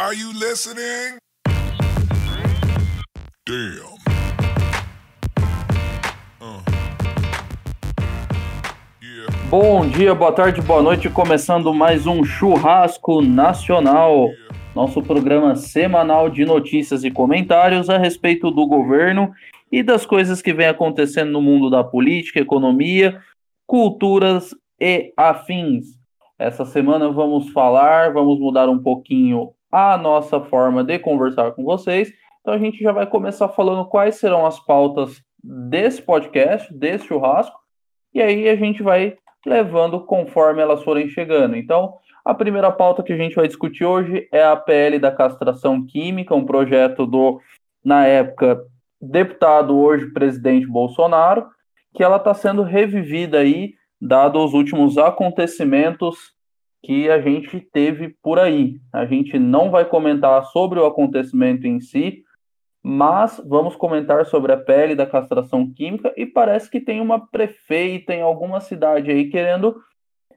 Are you listening? Damn. Uh. Yeah. Bom dia, boa tarde, boa noite. Começando mais um Churrasco Nacional, nosso programa semanal de notícias e comentários a respeito do governo e das coisas que vem acontecendo no mundo da política, economia, culturas e afins. Essa semana vamos falar, vamos mudar um pouquinho a nossa forma de conversar com vocês. Então a gente já vai começar falando quais serão as pautas desse podcast, desse churrasco, e aí a gente vai levando conforme elas forem chegando. Então, a primeira pauta que a gente vai discutir hoje é a PL da castração química, um projeto do, na época, deputado, hoje presidente Bolsonaro, que ela está sendo revivida aí, dado os últimos acontecimentos que a gente teve por aí. A gente não vai comentar sobre o acontecimento em si, mas vamos comentar sobre a pele da castração química e parece que tem uma prefeita em alguma cidade aí querendo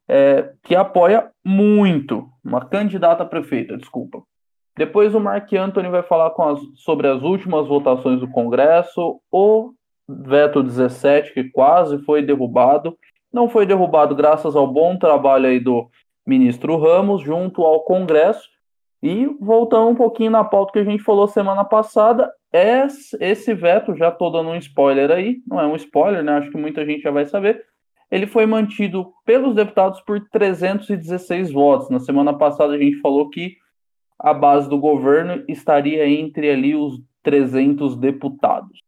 é, que apoia muito, uma candidata a prefeita, desculpa. Depois o Mark Anthony vai falar as, sobre as últimas votações do Congresso, o veto 17, que quase foi derrubado. Não foi derrubado graças ao bom trabalho aí do ministro Ramos junto ao Congresso. E voltando um pouquinho na pauta que a gente falou semana passada, esse veto, já estou dando um spoiler aí, não é um spoiler, né? Acho que muita gente já vai saber. Ele foi mantido pelos deputados por 316 votos. Na semana passada a gente falou que a base do governo estaria entre ali os 300 deputados.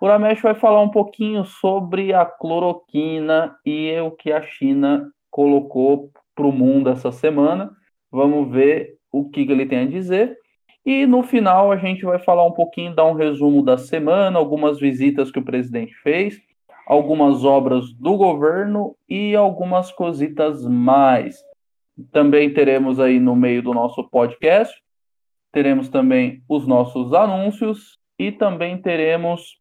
O Ramesh vai falar um pouquinho sobre a cloroquina e o que a China colocou para o mundo essa semana. Vamos ver o que, que ele tem a dizer. E no final a gente vai falar um pouquinho, dar um resumo da semana, algumas visitas que o presidente fez, algumas obras do governo e algumas cositas mais. Também teremos aí no meio do nosso podcast, teremos também os nossos anúncios e também teremos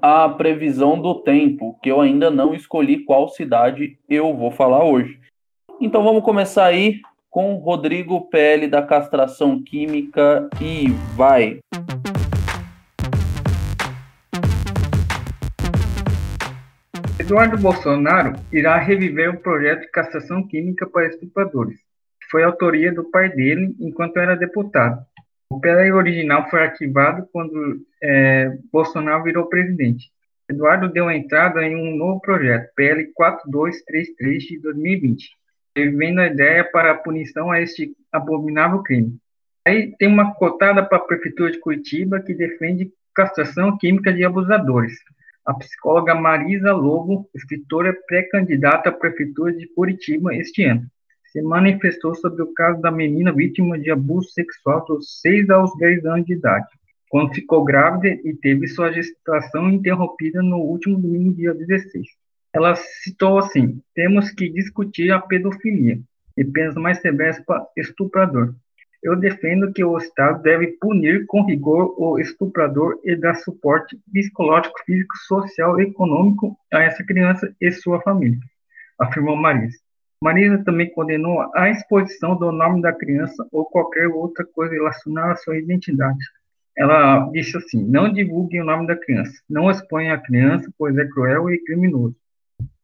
a previsão do tempo, que eu ainda não escolhi qual cidade eu vou falar hoje. Então vamos começar aí com Rodrigo PL da castração química e vai. Eduardo Bolsonaro irá reviver o projeto de castração química para estupradores, que foi autoria do pai dele enquanto era deputado. O PL original foi arquivado quando é, Bolsonaro virou presidente. Eduardo deu entrada em um novo projeto, PL 4233 de 2020, vendo a ideia para a punição a este abominável crime. Aí tem uma cotada para a Prefeitura de Curitiba que defende castração química de abusadores. A psicóloga Marisa Lobo, escritora pré-candidata à Prefeitura de Curitiba este ano, se manifestou sobre o caso da menina vítima de abuso sexual dos 6 aos 10 anos de idade, quando ficou grávida e teve sua gestação interrompida no último domingo, dia 16 ela citou assim: temos que discutir a pedofilia e penas mais severas para estuprador. Eu defendo que o Estado deve punir com rigor o estuprador e dar suporte psicológico, físico, social e econômico a essa criança e sua família, afirmou Marisa. Marisa também condenou a exposição do nome da criança ou qualquer outra coisa relacionada à sua identidade. Ela disse assim: não divulguem o nome da criança, não exponham a criança, pois é cruel e criminoso.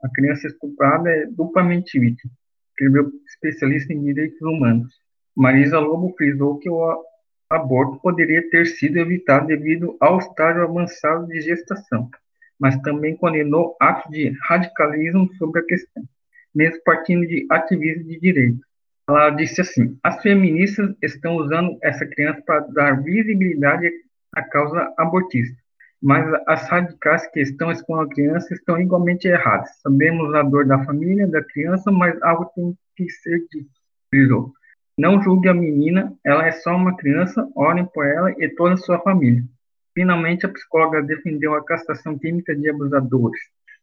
A criança estuprada é duplamente vítima, escreveu especialista em direitos humanos. Marisa Lobo frisou que o aborto poderia ter sido evitado devido ao estágio avançado de gestação, mas também condenou atos de radicalismo sobre a questão, mesmo partindo de ativistas de direito. Ela disse assim: as feministas estão usando essa criança para dar visibilidade à causa abortista mas as radicais que estão expondo a criança estão igualmente erradas. Sabemos a dor da família, da criança, mas algo tem que ser dito. Não julgue a menina, ela é só uma criança, orem por ela e toda a sua família. Finalmente, a psicóloga defendeu a castração química de abusadores.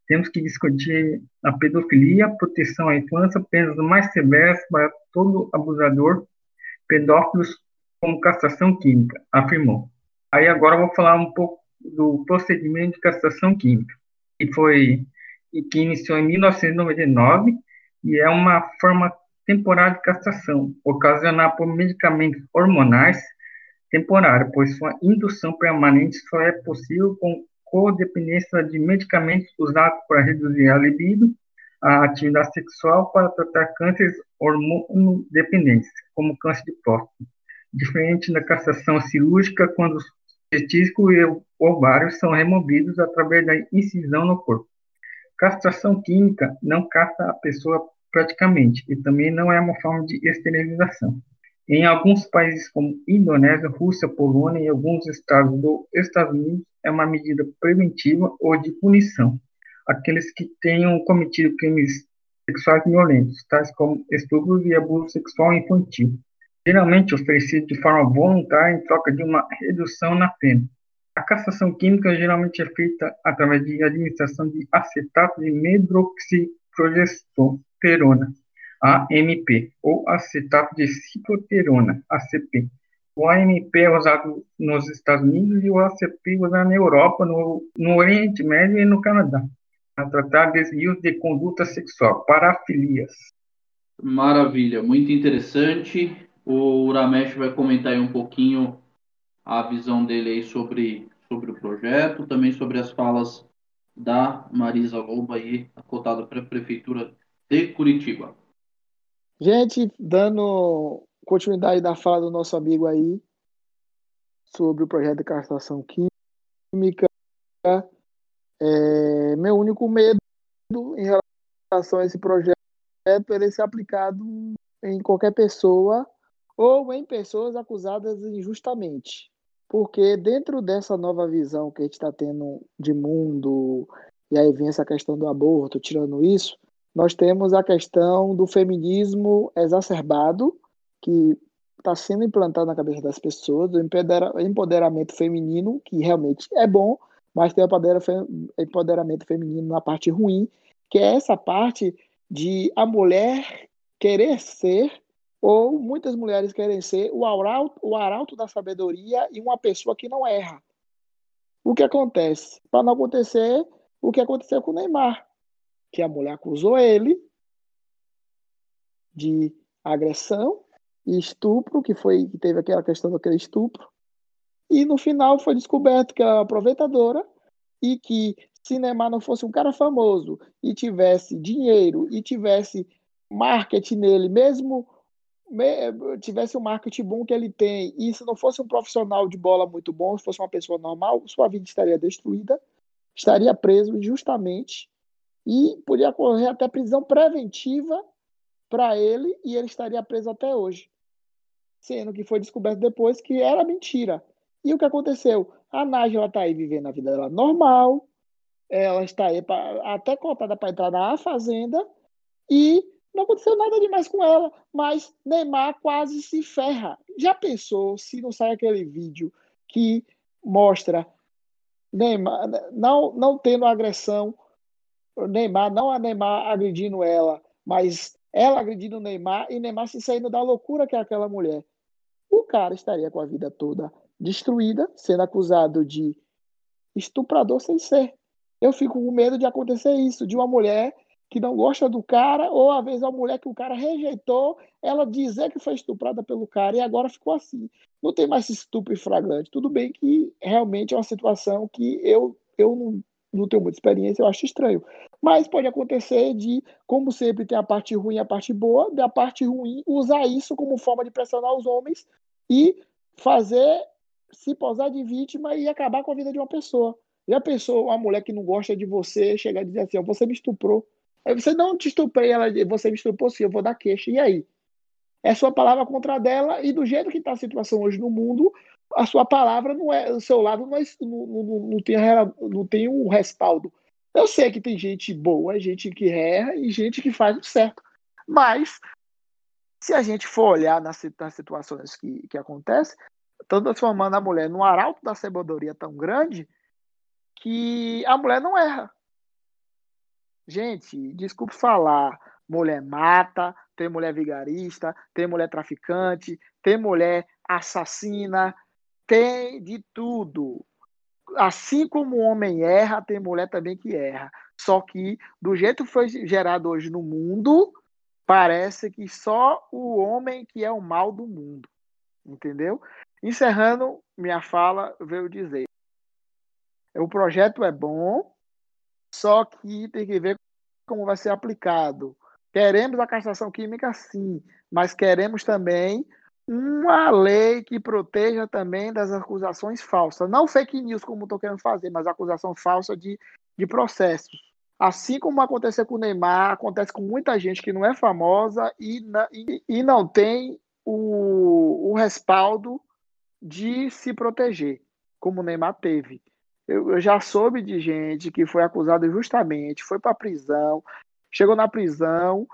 Temos que discutir a pedofilia, proteção à infância, penas mais severas para todo abusador, pedófilos como castração química, afirmou. Aí agora eu vou falar um pouco do procedimento de castração química, que foi que iniciou em 1999 e é uma forma temporária de castração, ocasionada por medicamentos hormonais temporária, pois sua indução permanente só é possível com codependência de medicamentos usados para reduzir a libido, a atividade sexual para tratar cânceres hormonodependentes, como câncer de próstata. Diferente da castração cirúrgica, quando testículos e ovários são removidos através da incisão no corpo. Castração química não castra a pessoa praticamente e também não é uma forma de esterilização. Em alguns países como Indonésia, Rússia, Polônia e alguns estados dos Estados Unidos, é uma medida preventiva ou de punição. Aqueles que tenham cometido crimes sexuais violentos, tais como estupro e abuso sexual infantil, geralmente oferecido de forma voluntária em troca de uma redução na pena. A castração química geralmente é feita através de administração de acetato de medroxiprogesterona, AMP, ou acetato de cicloterona, ACP. O AMP é usado nos Estados Unidos e o ACP é usado na Europa, no, no Oriente Médio e no Canadá, para tratar desvios de conduta sexual, parafilias. Maravilha, muito interessante. O Uramesh vai comentar aí um pouquinho a visão dele aí sobre, sobre o projeto, também sobre as falas da Marisa Lobo aí, acotada para a Prefeitura de Curitiba. Gente, dando continuidade da fala do nosso amigo aí sobre o projeto de castração química, é, meu único medo em relação a esse projeto é ele ser aplicado em qualquer pessoa ou em pessoas acusadas injustamente. Porque dentro dessa nova visão que a gente está tendo de mundo, e aí vem essa questão do aborto, tirando isso, nós temos a questão do feminismo exacerbado, que está sendo implantado na cabeça das pessoas, do empoderamento feminino, que realmente é bom, mas tem o empoderamento feminino na parte ruim, que é essa parte de a mulher querer ser, ou muitas mulheres querem ser, o arauto, o arauto da sabedoria e uma pessoa que não erra. O que acontece? Para não acontecer o que aconteceu com o Neymar que a mulher acusou ele de agressão e estupro, que foi que teve aquela questão daquele estupro. E no final foi descoberto que ela era uma aproveitadora e que se Neymar não fosse um cara famoso e tivesse dinheiro e tivesse marketing nele, mesmo tivesse um marketing bom que ele tem, e se não fosse um profissional de bola muito bom, se fosse uma pessoa normal, sua vida estaria destruída, estaria preso justamente e podia ocorrer até prisão preventiva para ele e ele estaria preso até hoje. Sendo que foi descoberto depois que era mentira. E o que aconteceu? A Nájila está aí vivendo a vida dela normal, ela está aí pra, até contada para entrar na fazenda e não aconteceu nada demais com ela, mas Neymar quase se ferra. Já pensou se não sai aquele vídeo que mostra Neymar não, não tendo agressão Neymar, não a Neymar agredindo ela, mas ela agredindo Neymar e Neymar se saindo da loucura que é aquela mulher. O cara estaria com a vida toda destruída, sendo acusado de estuprador sem ser. Eu fico com medo de acontecer isso, de uma mulher que não gosta do cara, ou às vezes a mulher que o cara rejeitou, ela dizer que foi estuprada pelo cara e agora ficou assim. Não tem mais esse estupro flagrante. Tudo bem que realmente é uma situação que eu, eu não não tenho muita experiência, eu acho estranho. Mas pode acontecer de, como sempre, tem a parte ruim e a parte boa, da parte ruim, usar isso como forma de pressionar os homens e fazer se posar de vítima e acabar com a vida de uma pessoa. Já pensou uma mulher que não gosta de você chegar e dizer assim: você me estuprou. Aí você não te estuprei, ela, você me estuprou sim, eu vou dar queixa. E aí? É sua palavra contra dela, e do jeito que está a situação hoje no mundo, a sua palavra não é, o seu lado não, é, não, não, não, tem, não tem um respaldo. Eu sei que tem gente boa, gente que erra e gente que faz o certo. Mas, se a gente for olhar nas, nas situações que, que acontecem, estão transformando a mulher num arauto da sabedoria tão grande que a mulher não erra. Gente, desculpe falar, mulher mata, tem mulher vigarista, tem mulher traficante, tem mulher assassina, tem de tudo. Assim como o homem erra, tem mulher também que erra. Só que, do jeito que foi gerado hoje no mundo, parece que só o homem que é o mal do mundo, entendeu? Encerrando minha fala, veio dizer: o projeto é bom, só que tem que ver como vai ser aplicado. Queremos a castração química, sim, mas queremos também uma lei que proteja também das acusações falsas. Não fake news, como estou querendo fazer, mas acusação falsa de, de processos. Assim como aconteceu com o Neymar, acontece com muita gente que não é famosa e, e, e não tem o, o respaldo de se proteger, como o Neymar teve. Eu, eu já soube de gente que foi acusada justamente, foi para prisão, chegou na prisão,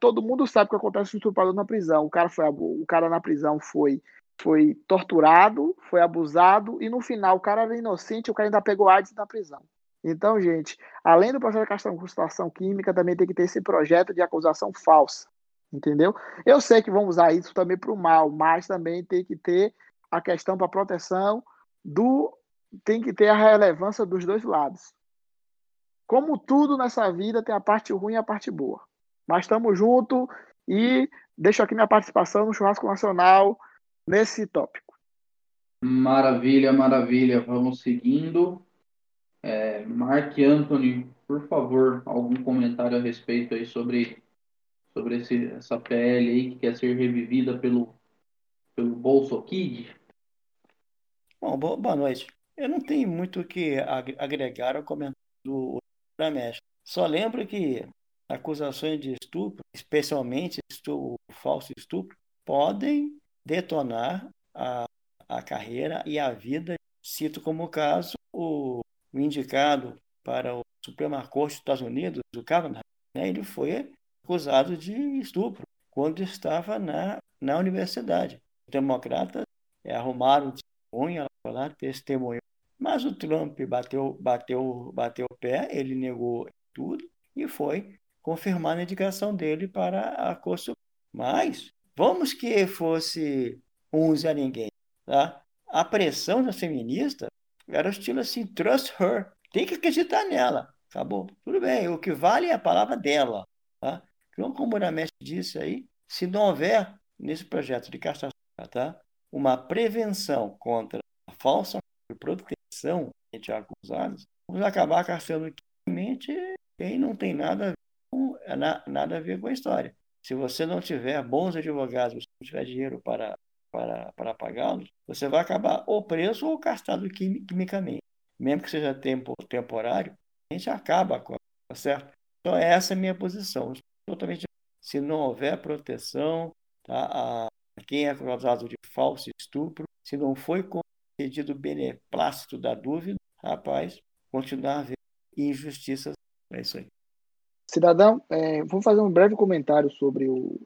todo mundo sabe o que acontece com o estuprador na prisão. O cara, foi, o cara na prisão foi, foi torturado, foi abusado, e no final o cara era inocente, o cara ainda pegou AIDS na prisão. Então, gente, além do processo de castração química, também tem que ter esse projeto de acusação falsa, entendeu? Eu sei que vão usar isso também para o mal, mas também tem que ter a questão para proteção do. Tem que ter a relevância dos dois lados. Como tudo nessa vida, tem a parte ruim e a parte boa. Mas estamos juntos e deixo aqui minha participação no Churrasco Nacional nesse tópico. Maravilha, maravilha. Vamos seguindo. É, Mark Anthony, por favor, algum comentário a respeito aí sobre, sobre esse, essa PL aí que quer ser revivida pelo, pelo Bolso Kid? Bom, boa noite. Eu não tenho muito o que agregar ao comentário do Ramesh. Só lembro que acusações de estupro, especialmente o falso estupro, podem detonar a, a carreira e a vida. Cito como caso o o indicado para o Suprema Corte dos Estados Unidos, o Kavanaugh, né, ele foi acusado de estupro quando estava na, na universidade. Os democratas é, arrumaram testemunha lá, testemunhou. Mas o Trump bateu, bateu, bateu o pé, ele negou tudo e foi confirmar a indicação dele para a Corte. Mas vamos que fosse um Zé Ninguém. Tá? A pressão das feministas era o estilo assim, trust her. Tem que acreditar nela. Acabou. Tudo bem. O que vale é a palavra dela. Tá? Então, como o Ramesh disse aí, se não houver nesse projeto de castração tá? Uma prevenção contra a falsa proteção entre acusados, vamos acabar castrando quimicamente quem não tem nada a, ver com, nada a ver com a história. Se você não tiver bons advogados, se não tiver dinheiro para para, para pagá-los, você vai acabar ou preso ou castrado quimicamente. Mesmo que seja tempo, temporário, a gente acaba com tá certo? Então, essa é a minha posição. Totalmente. Se não houver proteção tá, a quem é acusado de falso estupro, se não foi concedido o beneplácito da dúvida, rapaz, continuar havendo injustiças. É isso aí. Cidadão, é, vou fazer um breve comentário sobre o,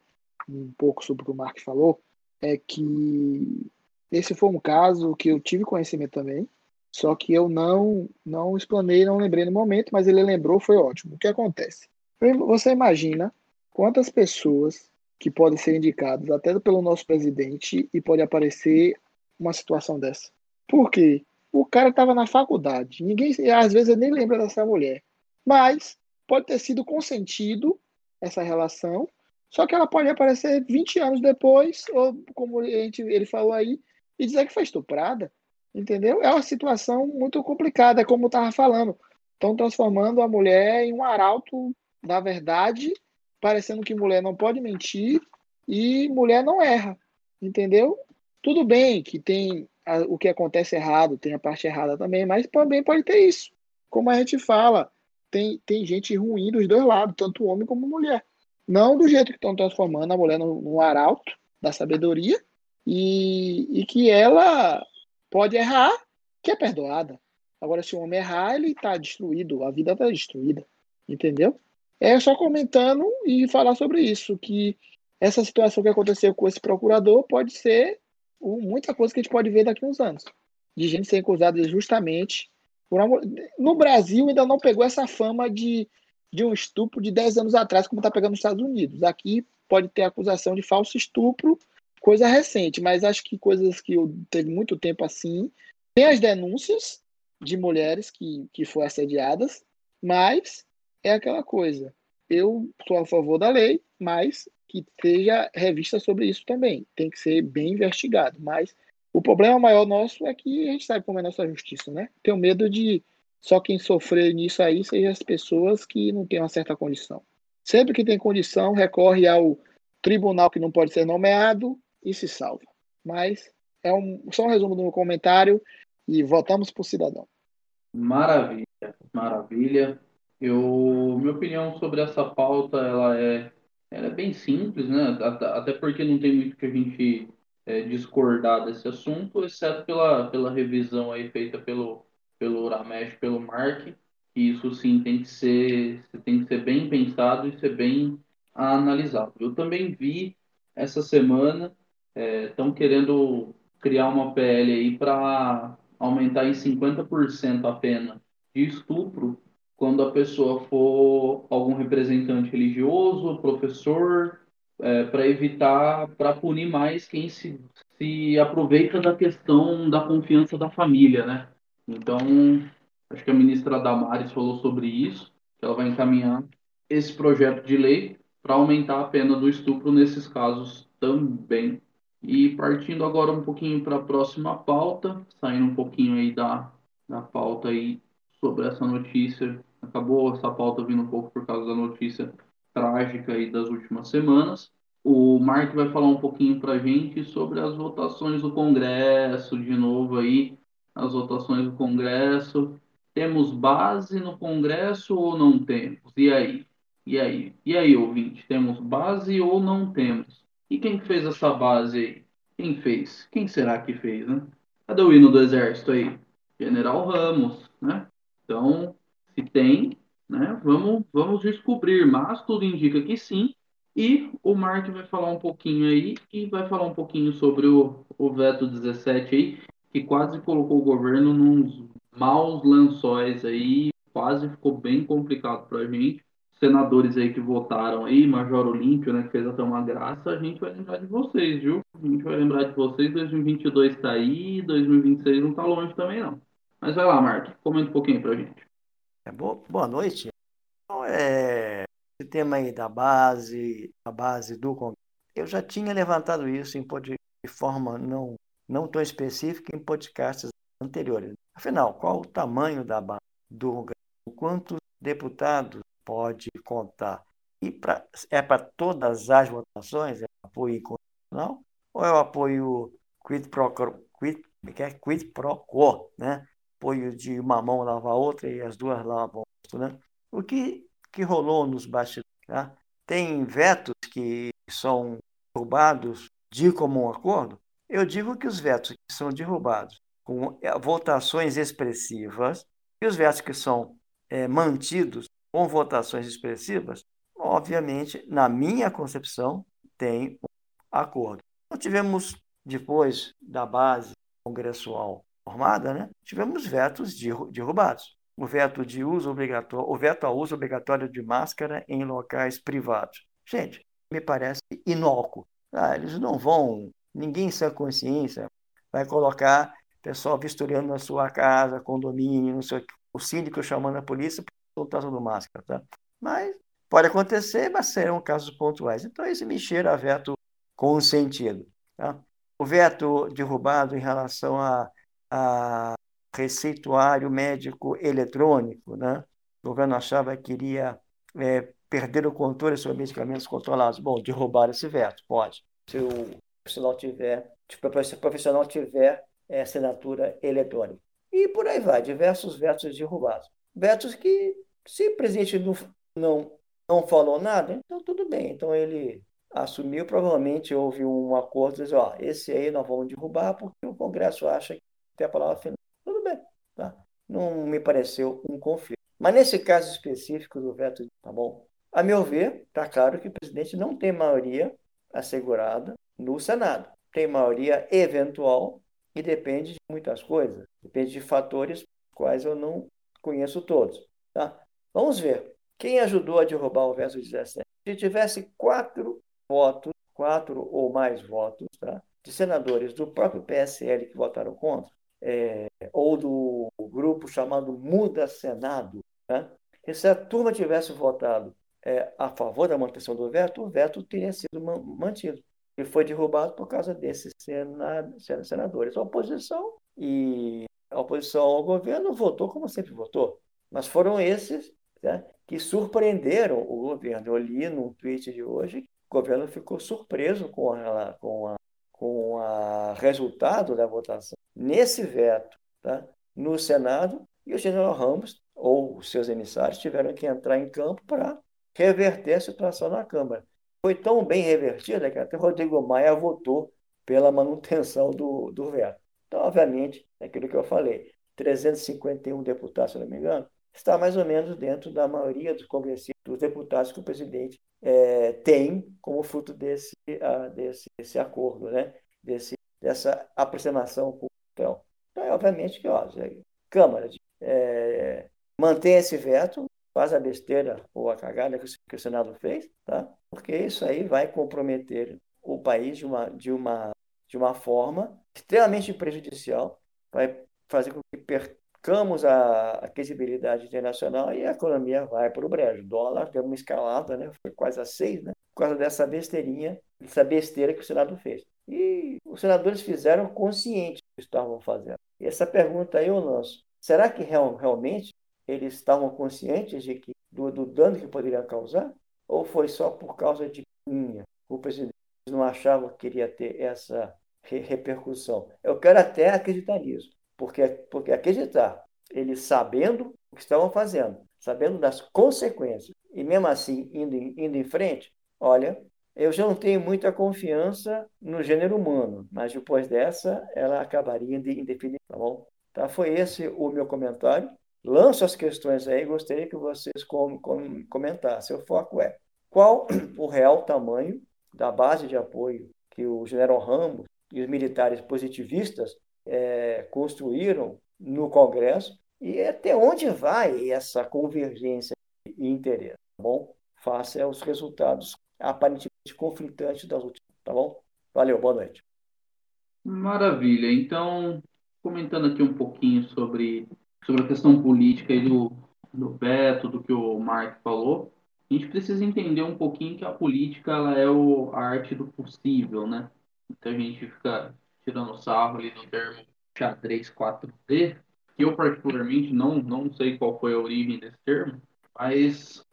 um pouco sobre o que o Mark falou é que esse foi um caso que eu tive conhecimento também, só que eu não não explanei, não lembrei no momento, mas ele lembrou, foi ótimo. O que acontece? Você imagina quantas pessoas que podem ser indicadas até pelo nosso presidente e pode aparecer uma situação dessa? Por quê? O cara estava na faculdade, ninguém às vezes nem lembra dessa mulher, mas pode ter sido consentido essa relação só que ela pode aparecer 20 anos depois, ou como a gente, ele falou aí, e dizer que foi estuprada. Entendeu? É uma situação muito complicada, como eu estava falando. Estão transformando a mulher em um arauto da verdade, parecendo que mulher não pode mentir e mulher não erra. Entendeu? Tudo bem que tem a, o que acontece errado, tem a parte errada também, mas também pode ter isso. Como a gente fala, tem, tem gente ruim dos dois lados, tanto homem como mulher. Não do jeito que estão transformando a mulher no arauto da sabedoria e, e que ela pode errar, que é perdoada. Agora, se o homem errar, ele está destruído, a vida está destruída. Entendeu? É só comentando e falar sobre isso, que essa situação que aconteceu com esse procurador pode ser muita coisa que a gente pode ver daqui a uns anos. De gente ser acusada justamente por. No Brasil ainda não pegou essa fama de de um estupro de 10 anos atrás, como está pegando nos Estados Unidos. Aqui pode ter acusação de falso estupro, coisa recente, mas acho que coisas que eu teve muito tempo assim. Tem as denúncias de mulheres que, que foram assediadas, mas é aquela coisa. eu sou a favor da lei, mas que seja revista sobre isso também. Tem que ser bem investigado. Mas o problema maior nosso é que a gente sabe como é a nossa justiça, né? Tenho medo de só quem sofrer nisso aí seja as pessoas que não têm uma certa condição. Sempre que tem condição, recorre ao tribunal que não pode ser nomeado e se salva. Mas é um, só um resumo do meu comentário e votamos por cidadão. Maravilha, maravilha. Eu, minha opinião sobre essa pauta, ela é, ela é bem simples, né? Até porque não tem muito que a gente é, discordar desse assunto, exceto pela, pela revisão aí feita pelo, pelo Uramesh, pelo Mark, que isso sim tem que ser, tem que ser bem pensado e ser bem analisado. Eu também vi essa semana, estão é, querendo criar uma PL aí para aumentar em 50% a pena de estupro quando a pessoa for algum representante religioso, professor, é, para evitar, para punir mais quem se, se aproveita da questão da confiança da família, né? Então, acho que a ministra Damares falou sobre isso, que ela vai encaminhar esse projeto de lei para aumentar a pena do estupro nesses casos também. E partindo agora um pouquinho para a próxima pauta, saindo um pouquinho aí da, da pauta aí sobre essa notícia, acabou essa pauta vindo um pouco por causa da notícia trágica aí das últimas semanas. O Mark vai falar um pouquinho para a gente sobre as votações do Congresso, de novo aí, as votações do Congresso. Temos base no Congresso ou não temos? E aí? E aí? E aí, ouvinte? Temos base ou não temos? E quem fez essa base aí? Quem fez? Quem será que fez, né? Cadê o hino do Exército aí? General Ramos, né? Então, se tem, né? Vamos, vamos descobrir, mas tudo indica que sim. E o Mark vai falar um pouquinho aí e vai falar um pouquinho sobre o, o veto 17 aí, que quase colocou o governo nos maus lençóis aí, quase ficou bem complicado para a gente. Senadores aí que votaram aí, Major Olímpio, né, que fez até uma graça, a gente vai lembrar de vocês, viu? A gente vai lembrar de vocês, 2022 está aí, 2026 não está longe também não. Mas vai lá, Mark, comenta um pouquinho para a gente. É, boa, noite. Então, é, esse tema aí da base, a base do Congresso, eu já tinha levantado isso em de forma não, não tão específica em podcasts anteriores. Afinal, qual o tamanho da base do Congresso? Quantos deputados pode contar? E pra, é para todas as votações? É apoio incondicional? Ou é o apoio quid pro, quid, é, quid pro quo, né? Apoio de uma mão lavar a outra e as duas lavam o né? O que, que rolou nos bastidores? Tá? Tem vetos que são derrubados de comum acordo? Eu digo que os vetos que são derrubados com é, votações expressivas e os vetos que são é, mantidos com votações expressivas, obviamente, na minha concepção, tem um acordo. Nós tivemos, depois da base congressual formada, né, tivemos vetos derrubados. O veto de uso obrigatório, o veto ao uso obrigatório de máscara em locais privados. Gente, me parece inócuo. Ah, eles não vão, ninguém sem consciência vai colocar pessoal vistoriando na sua casa, condomínio, não sei, o síndico chamando a polícia por estar usando máscara, tá? Mas pode acontecer, mas serão casos pontuais. Então, esse me cheira a veto consentido. Tá? O veto derrubado em relação a a receituário médico eletrônico. Né? O governo achava que iria é, perder o controle sobre medicamentos controlados. Bom, derrubar esse veto, pode. Se o profissional tiver, se o profissional tiver é, assinatura eletrônica. E por aí vai, diversos vetos derrubados. Vetos que, se o presidente não, não, não falou nada, então tudo bem. Então ele assumiu, provavelmente houve um acordo, dizer, ó, esse aí nós vamos derrubar porque o Congresso acha que tem a palavra final. Tudo bem, tá? Não me pareceu um conflito. Mas nesse caso específico do veto, tá bom? A meu ver, está claro que o presidente não tem maioria assegurada no Senado. Tem maioria eventual e depende de muitas coisas. Depende de fatores quais eu não conheço todos. Tá? Vamos ver. Quem ajudou a derrubar o veto 17? Se tivesse quatro votos, quatro ou mais votos, tá? de senadores do próprio PSL que votaram contra, é, ou do grupo chamado Muda Senado, né? e se a turma tivesse votado é, a favor da manutenção do veto, o veto teria sido mantido. E foi derrubado por causa desses senadores. A oposição e a oposição ao governo votou como sempre votou. Mas foram esses né, que surpreenderam o governo. Eu li no tweet de hoje que o governo ficou surpreso com a, com a, com o resultado da votação nesse veto tá, no Senado e o general Ramos ou seus emissários tiveram que entrar em campo para reverter a situação na Câmara. Foi tão bem revertida que até Rodrigo Maia votou pela manutenção do, do veto. Então, obviamente, é aquilo que eu falei, 351 deputados, se não me engano, está mais ou menos dentro da maioria dos congressistas, dos deputados que o presidente é, tem como fruto desse, uh, desse, desse acordo, né? desse, dessa aproximação com o então, então, é obviamente que ó, Câmara é, mantém esse veto, faz a besteira ou a cagada que o Senado fez, tá? porque isso aí vai comprometer o país de uma, de uma, de uma forma extremamente prejudicial, vai fazer com que percamos a, a internacional e a economia vai para o brejo. O dólar deu uma escalada, né? foi quase a seis, né? por causa dessa besteirinha, dessa besteira que o Senado fez. E os senadores fizeram consciente do que estavam fazendo. E essa pergunta aí eu lanço. Será que real, realmente eles estavam conscientes de que, do, do dano que poderia causar? Ou foi só por causa de minha? O presidente não achava que queria ter essa re repercussão. Eu quero até acreditar nisso, porque, porque acreditar, eles sabendo o que estavam fazendo, sabendo das consequências, e mesmo assim indo, indo em frente, olha, eu já não tenho muita confiança no gênero humano, mas depois dessa, ela acabaria indefinitiva, tá bom? Tá, foi esse o meu comentário. Lanço as questões aí, gostaria que vocês com, com, comentassem. O foco é qual o real tamanho da base de apoio que o general Ramos e os militares positivistas é, construíram no Congresso e até onde vai essa convergência e interesse, tá bom? Face aos resultados aparentemente conflitantes das últimas, tá bom? Valeu, boa noite. Maravilha. Então, comentando aqui um pouquinho sobre sobre a questão política e do, do veto, do que o Mark falou, a gente precisa entender um pouquinho que a política ela é o, a arte do possível, né? Então a gente fica tirando sarro ali no termo xadrez 4D, que eu particularmente não, não sei qual foi a origem desse termo, mas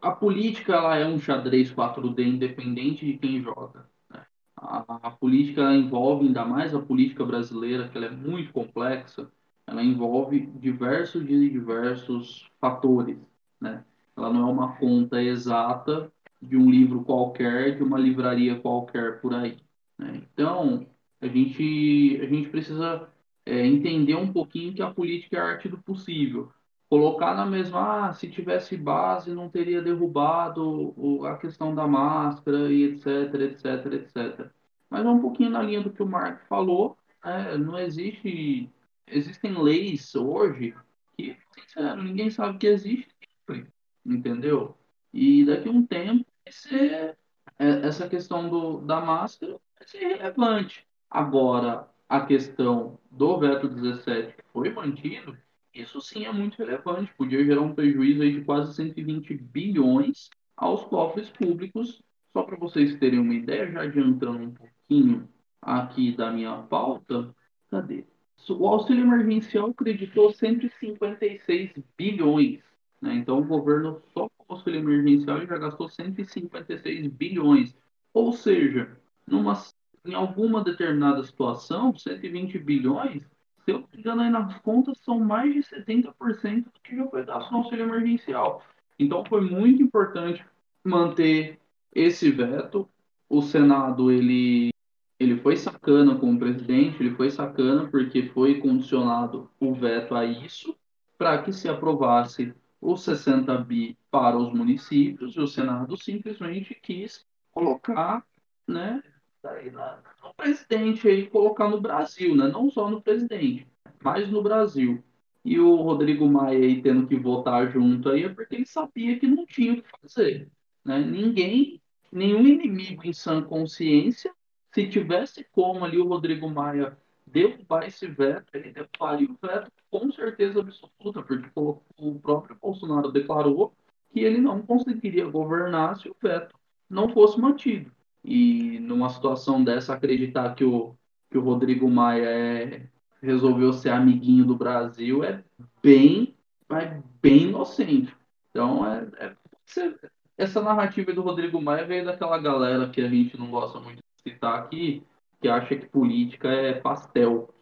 a política ela é um xadrez 4D independente de quem joga. Né? A, a política envolve ainda mais a política brasileira, que ela é muito complexa, ela envolve diversos e diversos fatores, né? Ela não é uma conta exata de um livro qualquer, de uma livraria qualquer por aí. Né? Então, a gente, a gente precisa é, entender um pouquinho que a política é a arte do possível. Colocar na mesma, ah, se tivesse base, não teria derrubado a questão da máscara e etc, etc, etc. Mas é um pouquinho na linha do que o Mark falou, né? não existe existem leis hoje que, sincero, ninguém sabe que existe, entendeu? E daqui a um tempo, esse, é, essa questão do, da máscara vai ser relevante. Agora, a questão do veto 17 que foi mantido, isso sim é muito relevante. Podia gerar um prejuízo aí de quase 120 bilhões aos cofres públicos. Só para vocês terem uma ideia, já adiantando um pouquinho aqui da minha pauta, cadê? O auxílio emergencial acreditou 156 bilhões. Né? Então, o governo só com o auxílio emergencial já gastou 156 bilhões. Ou seja, numa, em alguma determinada situação, 120 bilhões, se eu engano aí nas contas, são mais de 70% do que já foi gasto no auxílio emergencial. Então, foi muito importante manter esse veto. O Senado ele ele foi sacana como presidente, ele foi sacana porque foi condicionado o veto a isso, para que se aprovasse os 60 bi para os municípios, e o Senado simplesmente quis colocar, né, no presidente aí, colocar no Brasil, né, não só no presidente, mas no Brasil. E o Rodrigo Maia aí tendo que votar junto aí é porque ele sabia que não tinha o que fazer. Né? Ninguém, nenhum inimigo em sã consciência se tivesse como ali o Rodrigo Maia derrubar esse veto, ele derrubaria o veto com certeza absoluta, porque o próprio Bolsonaro declarou que ele não conseguiria governar se o veto não fosse mantido. E numa situação dessa, acreditar que o, que o Rodrigo Maia é, resolveu ser amiguinho do Brasil é bem, é bem inocente. Então, é, é, essa narrativa do Rodrigo Maia veio daquela galera que a gente não gosta muito de citar aqui, que acha que política é pastel,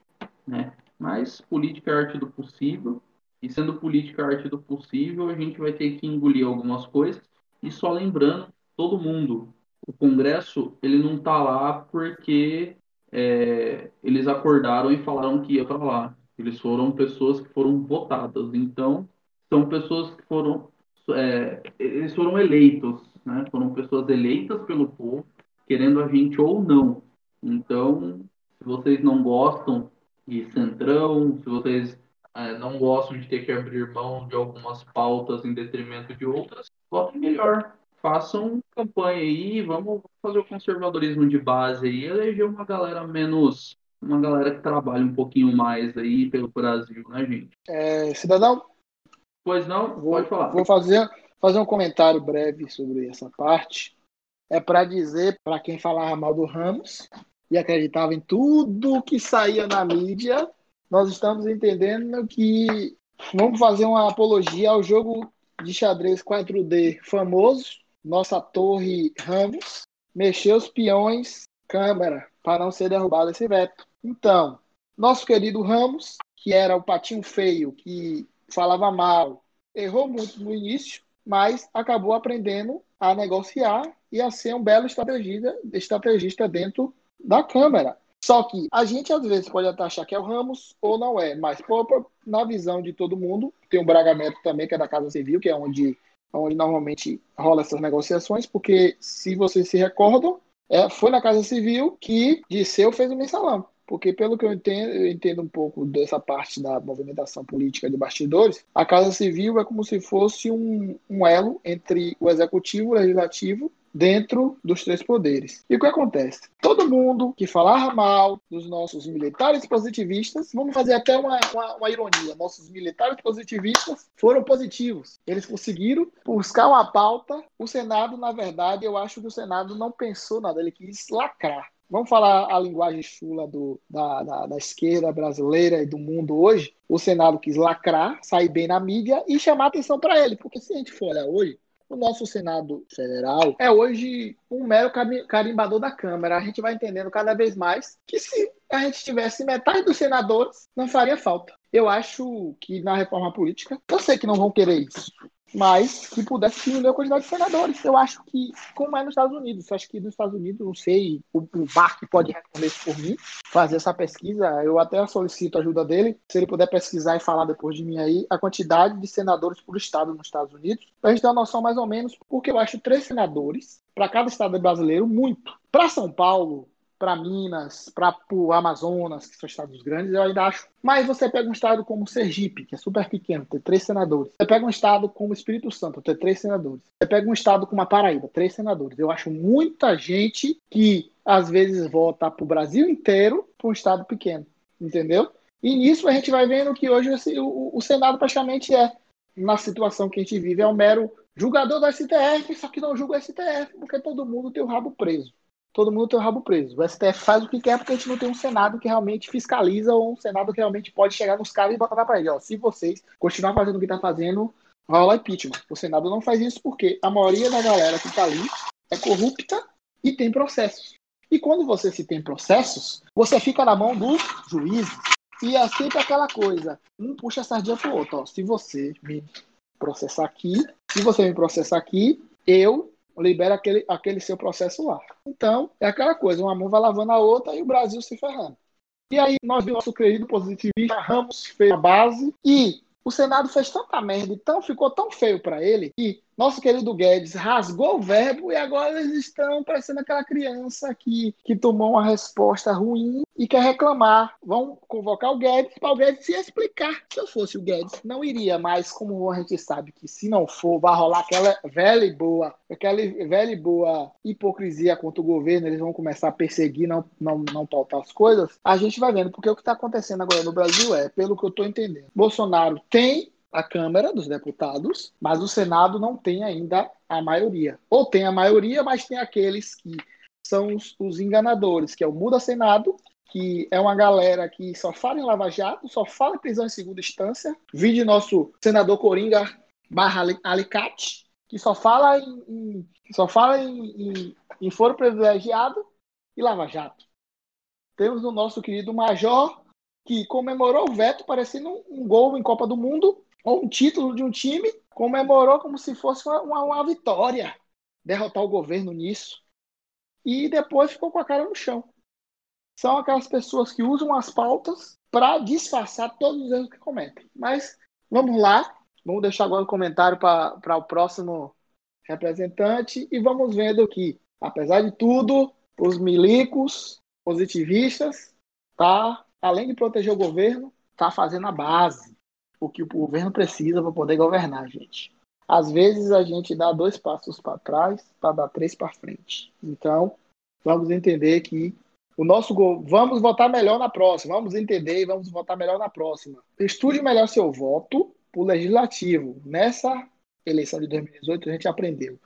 né? Mas política é arte do possível, e sendo política arte do possível, a gente vai ter que engolir algumas coisas. E só lembrando, todo mundo, o Congresso, ele não está lá porque é, eles acordaram e falaram que ia para lá. Eles foram pessoas que foram votadas. Então, são pessoas que foram. É, eles foram eleitos, né? Foram pessoas eleitas pelo povo, querendo a gente ou não. Então, se vocês não gostam de centrão, se vocês é, não gostam de ter que abrir mão de algumas pautas em detrimento de outras, votem melhor. Façam campanha aí, vamos fazer o conservadorismo de base aí, eleger uma galera menos. Uma galera que trabalha um pouquinho mais aí pelo Brasil, né, gente? É, cidadão? Pois não, vou, pode falar. Vou fazer, fazer um comentário breve sobre essa parte. É para dizer, para quem falava mal do Ramos e acreditava em tudo que saía na mídia, nós estamos entendendo que vamos fazer uma apologia ao jogo de xadrez 4D famoso, nossa torre Ramos, mexer os peões, câmera, para não ser derrubado esse veto. Então, nosso querido Ramos, que era o patinho feio, que falava mal, errou muito no início, mas acabou aprendendo a negociar e a ser um belo estrategista, estrategista dentro da Câmara. Só que a gente às vezes pode até achar que é o Ramos ou não é, mas por, na visão de todo mundo, tem o Bragamento também, que é da Casa Civil, que é onde, onde normalmente rola essas negociações, porque se vocês se recordam, é, foi na Casa Civil que Disseu fez o mensalão. Porque, pelo que eu entendo, eu entendo um pouco dessa parte da movimentação política de bastidores, a Casa Civil é como se fosse um, um elo entre o executivo e o legislativo dentro dos três poderes. E o que acontece? Todo mundo que falava mal dos nossos militares positivistas, vamos fazer até uma, uma, uma, ironia, nossos militares positivistas foram positivos. Eles conseguiram buscar uma pauta. O Senado, na verdade, eu acho que o Senado não pensou nada, ele quis lacrar. Vamos falar a linguagem chula do, da, da, da, esquerda brasileira e do mundo hoje. O Senado quis lacrar, sair bem na mídia e chamar atenção para ele. Porque se a gente for olhar hoje, o nosso Senado Federal é hoje um mero carimbador da Câmara. A gente vai entendendo cada vez mais que se a gente tivesse metade dos senadores, não faria falta. Eu acho que na reforma política, eu sei que não vão querer isso, mas que pudesse diminuir a quantidade de senadores. Eu acho que, como é nos Estados Unidos, eu acho que nos Estados Unidos, não sei, o, o Mark pode responder isso por mim, fazer essa pesquisa, eu até solicito a ajuda dele, se ele puder pesquisar e falar depois de mim aí, a quantidade de senadores por estado nos Estados Unidos, para a gente ter uma noção mais ou menos, porque eu acho três senadores para cada estado brasileiro muito. Para São Paulo, para Minas, para o Amazonas, que são estados grandes, eu ainda acho. Mas você pega um estado como Sergipe, que é super pequeno, tem três senadores. Você pega um estado como Espírito Santo, tem três senadores. Você pega um estado como a Paraíba, três senadores. Eu acho muita gente que às vezes vota para o Brasil inteiro para um estado pequeno, entendeu? E nisso a gente vai vendo que hoje o, o Senado praticamente é, na situação que a gente vive, é um mero julgador do STF, só que não julga o STF, porque todo mundo tem o rabo preso todo mundo tem o rabo preso. O STF faz o que quer porque a gente não tem um Senado que realmente fiscaliza ou um Senado que realmente pode chegar nos caras e botar para ele. Ó, se vocês continuar fazendo o que está fazendo, vai rolar impeachment. O Senado não faz isso porque a maioria da galera que está ali é corrupta e tem processos. E quando você se tem processos, você fica na mão dos juízes. E é sempre aquela coisa, um puxa a sardinha pro outro. Ó, se você me processar aqui, se você me processar aqui, eu libera aquele, aquele seu processo lá. Então, é aquela coisa, uma mão vai lavando a outra e o Brasil se ferrando. E aí, nós nosso querido positivista Ramos fez a base e o Senado fez tanta merda, então ficou tão feio para ele que nosso querido Guedes rasgou o verbo e agora eles estão parecendo aquela criança que, que tomou uma resposta ruim e quer reclamar. Vão convocar o Guedes para o Guedes se explicar. Se eu fosse o Guedes, não iria, mas como a gente sabe que se não for, vai rolar aquela velha e boa, aquela velha e boa hipocrisia contra o governo, eles vão começar a perseguir, não, não, não pautar as coisas. A gente vai vendo, porque o que está acontecendo agora no Brasil é, pelo que eu estou entendendo, Bolsonaro tem a Câmara dos Deputados, mas o Senado não tem ainda a maioria. Ou tem a maioria, mas tem aqueles que são os, os enganadores, que é o Muda Senado, que é uma galera que só fala em Lava Jato, só fala em prisão em segunda instância. Vide nosso senador Coringa barra Alicate, que só fala em, em só fala em, em, em foro privilegiado e Lava Jato. Temos o nosso querido Major, que comemorou o veto parecendo um, um gol em Copa do Mundo, ou um título de um time, comemorou como se fosse uma, uma, uma vitória derrotar o governo nisso. E depois ficou com a cara no chão. São aquelas pessoas que usam as pautas para disfarçar todos os erros que cometem. Mas vamos lá, vamos deixar agora o comentário para o próximo representante e vamos vendo que, apesar de tudo, os milicos positivistas tá, além de proteger o governo, tá fazendo a base, o que o governo precisa para poder governar, gente. Às vezes a gente dá dois passos para trás para dar três para frente. Então, vamos entender que o nosso gol, vamos votar melhor na próxima, vamos entender e vamos votar melhor na próxima. Estude melhor seu voto para o legislativo. Nessa eleição de 2018, a gente aprendeu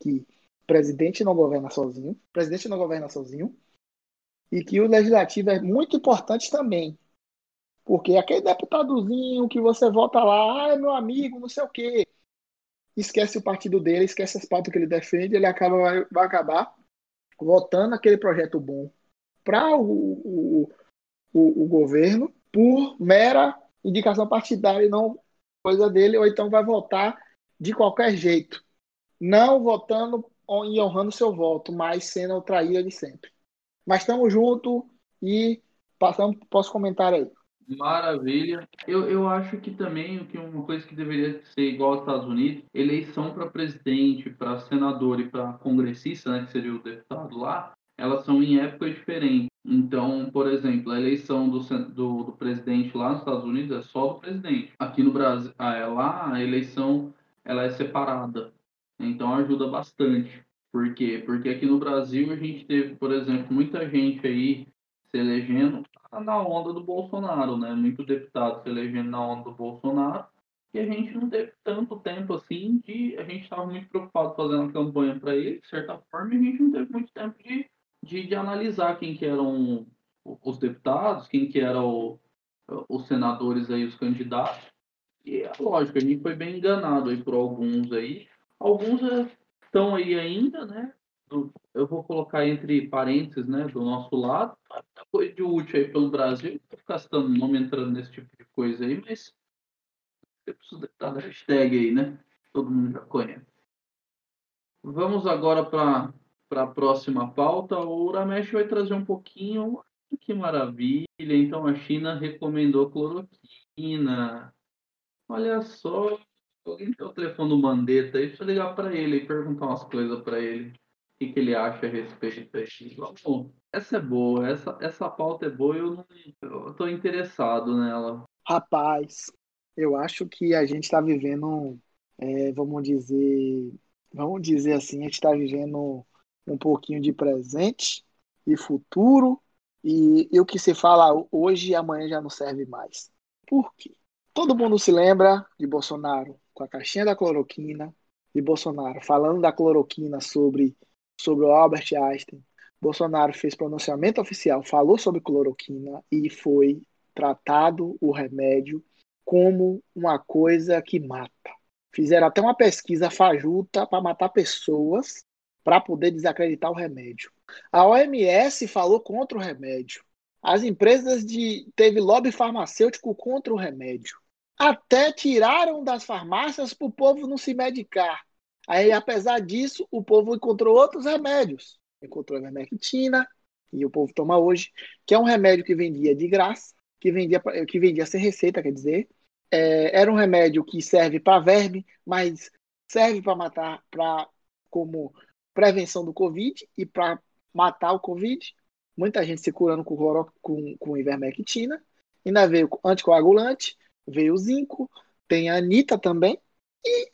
que o presidente não governa sozinho, presidente não governa sozinho, e que o legislativo é muito importante também. Porque aquele deputadozinho que você vota lá, ah, é meu amigo, não sei o quê, esquece o partido dele, esquece as pautas que ele defende, ele acaba, vai, vai acabar votando aquele projeto bom para o, o, o, o governo por mera indicação partidária e não coisa dele, ou então vai votar de qualquer jeito, não votando e honrando seu voto, mas sendo o traíra de sempre. Mas estamos juntos e passamos para o próximo comentário aí. Maravilha. Eu, eu acho que também que uma coisa que deveria ser igual aos Estados Unidos, eleição para presidente, para senador e para congressista, né, que seria o deputado lá, elas são em épocas diferentes. Então, por exemplo, a eleição do, do, do, presidente lá nos Estados Unidos é só do presidente. Aqui no Brasil, ah, é lá a eleição ela é separada. Então ajuda bastante. Por quê? Porque aqui no Brasil a gente teve, por exemplo, muita gente aí se elegendo na onda do Bolsonaro, né? Muito deputado se elegendo na onda do Bolsonaro. E a gente não teve tanto tempo assim de. A gente estava muito preocupado fazendo a campanha para ele, de certa forma, e a gente não teve muito tempo de, de, de analisar quem que eram os deputados, quem que eram os senadores aí, os candidatos. E é lógico, a gente foi bem enganado aí por alguns aí. Alguns estão aí ainda, né? Eu vou colocar entre parênteses, né, do nosso lado. Coisa de útil aí pelo Brasil. Não vou ficar citando nome entrando nesse tipo de coisa aí, mas eu preciso estar da hashtag aí, né? Todo mundo já conhece. Vamos agora para a próxima pauta. O Uramesh vai trazer um pouquinho. Que maravilha! Então a China recomendou cloroquina. Olha só, alguém tem o telefone do Mandetta aí, deixa eu ligar para ele e perguntar umas coisas para ele. Que, que ele acha a respeito disso. Vamos. Essa é boa, essa, essa pauta é boa eu, não, eu tô interessado nela. Rapaz, eu acho que a gente está vivendo, é, vamos dizer, vamos dizer assim, a gente está vivendo um pouquinho de presente e futuro, e, e o que se fala hoje e amanhã já não serve mais. Por quê? Todo mundo se lembra de Bolsonaro com a caixinha da cloroquina, de Bolsonaro falando da cloroquina sobre, sobre o Albert Einstein. Bolsonaro fez pronunciamento oficial, falou sobre cloroquina e foi tratado o remédio como uma coisa que mata. Fizeram até uma pesquisa fajuta para matar pessoas para poder desacreditar o remédio. A OMS falou contra o remédio. As empresas de teve lobby farmacêutico contra o remédio até tiraram das farmácias para o povo não se medicar. Aí, apesar disso, o povo encontrou outros remédios. Encontrou a vermectina, e o povo toma hoje, que é um remédio que vendia de graça, que vendia, que vendia sem receita, quer dizer. É, era um remédio que serve para verme, mas serve para matar, pra, como prevenção do Covid e para matar o Covid. Muita gente se curando com, com, com ivermectina. Ainda veio anticoagulante, veio o Zinco, tem a Anitta também. E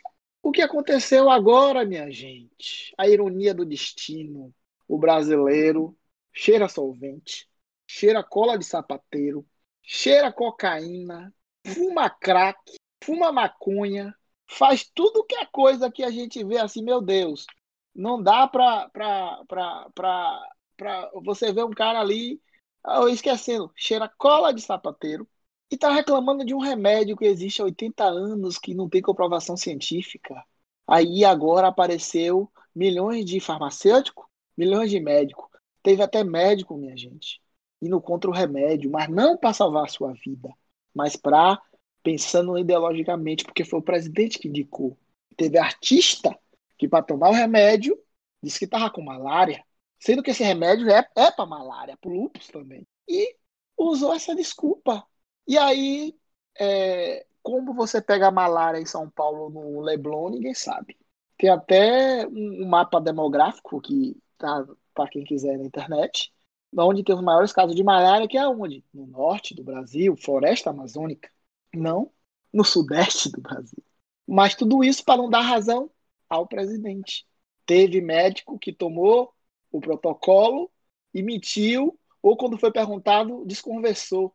o que aconteceu agora, minha gente? A ironia do destino. O brasileiro cheira solvente, cheira cola de sapateiro, cheira cocaína, fuma crack, fuma maconha, faz tudo que é coisa que a gente vê assim, meu Deus, não dá pra, pra, pra, pra, pra você ver um cara ali, ah, esquecendo, cheira cola de sapateiro e tá reclamando de um remédio que existe há 80 anos, que não tem comprovação científica. Aí agora apareceu milhões de farmacêuticos, milhões de médicos. Teve até médico, minha gente, indo contra o remédio, mas não para salvar a sua vida, mas para pensando ideologicamente, porque foi o presidente que indicou. Teve artista que para tomar o remédio disse que estava com malária, sendo que esse remédio é, é para malária, para lúpus também. E usou essa desculpa. E aí, é, como você pega a malária em São Paulo no Leblon, ninguém sabe. Tem até um, um mapa demográfico que tá para quem quiser na internet, onde tem os maiores casos de malária, que é onde? No norte do Brasil, floresta amazônica. Não no sudeste do Brasil. Mas tudo isso para não dar razão ao presidente. Teve médico que tomou o protocolo e mentiu, ou quando foi perguntado, desconversou.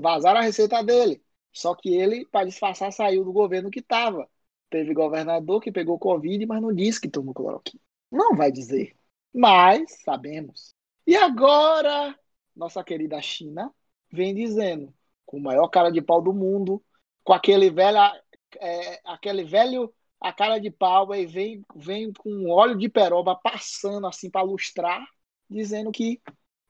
Vazaram a receita dele. Só que ele, para disfarçar, saiu do governo que estava. Teve governador que pegou Covid, mas não disse que tomou cloroquina. Não vai dizer. Mas sabemos. E agora, nossa querida China vem dizendo, com o maior cara de pau do mundo, com aquele velho, é, aquele velho a cara de pau e vem, vem com óleo de peroba passando assim para lustrar, dizendo que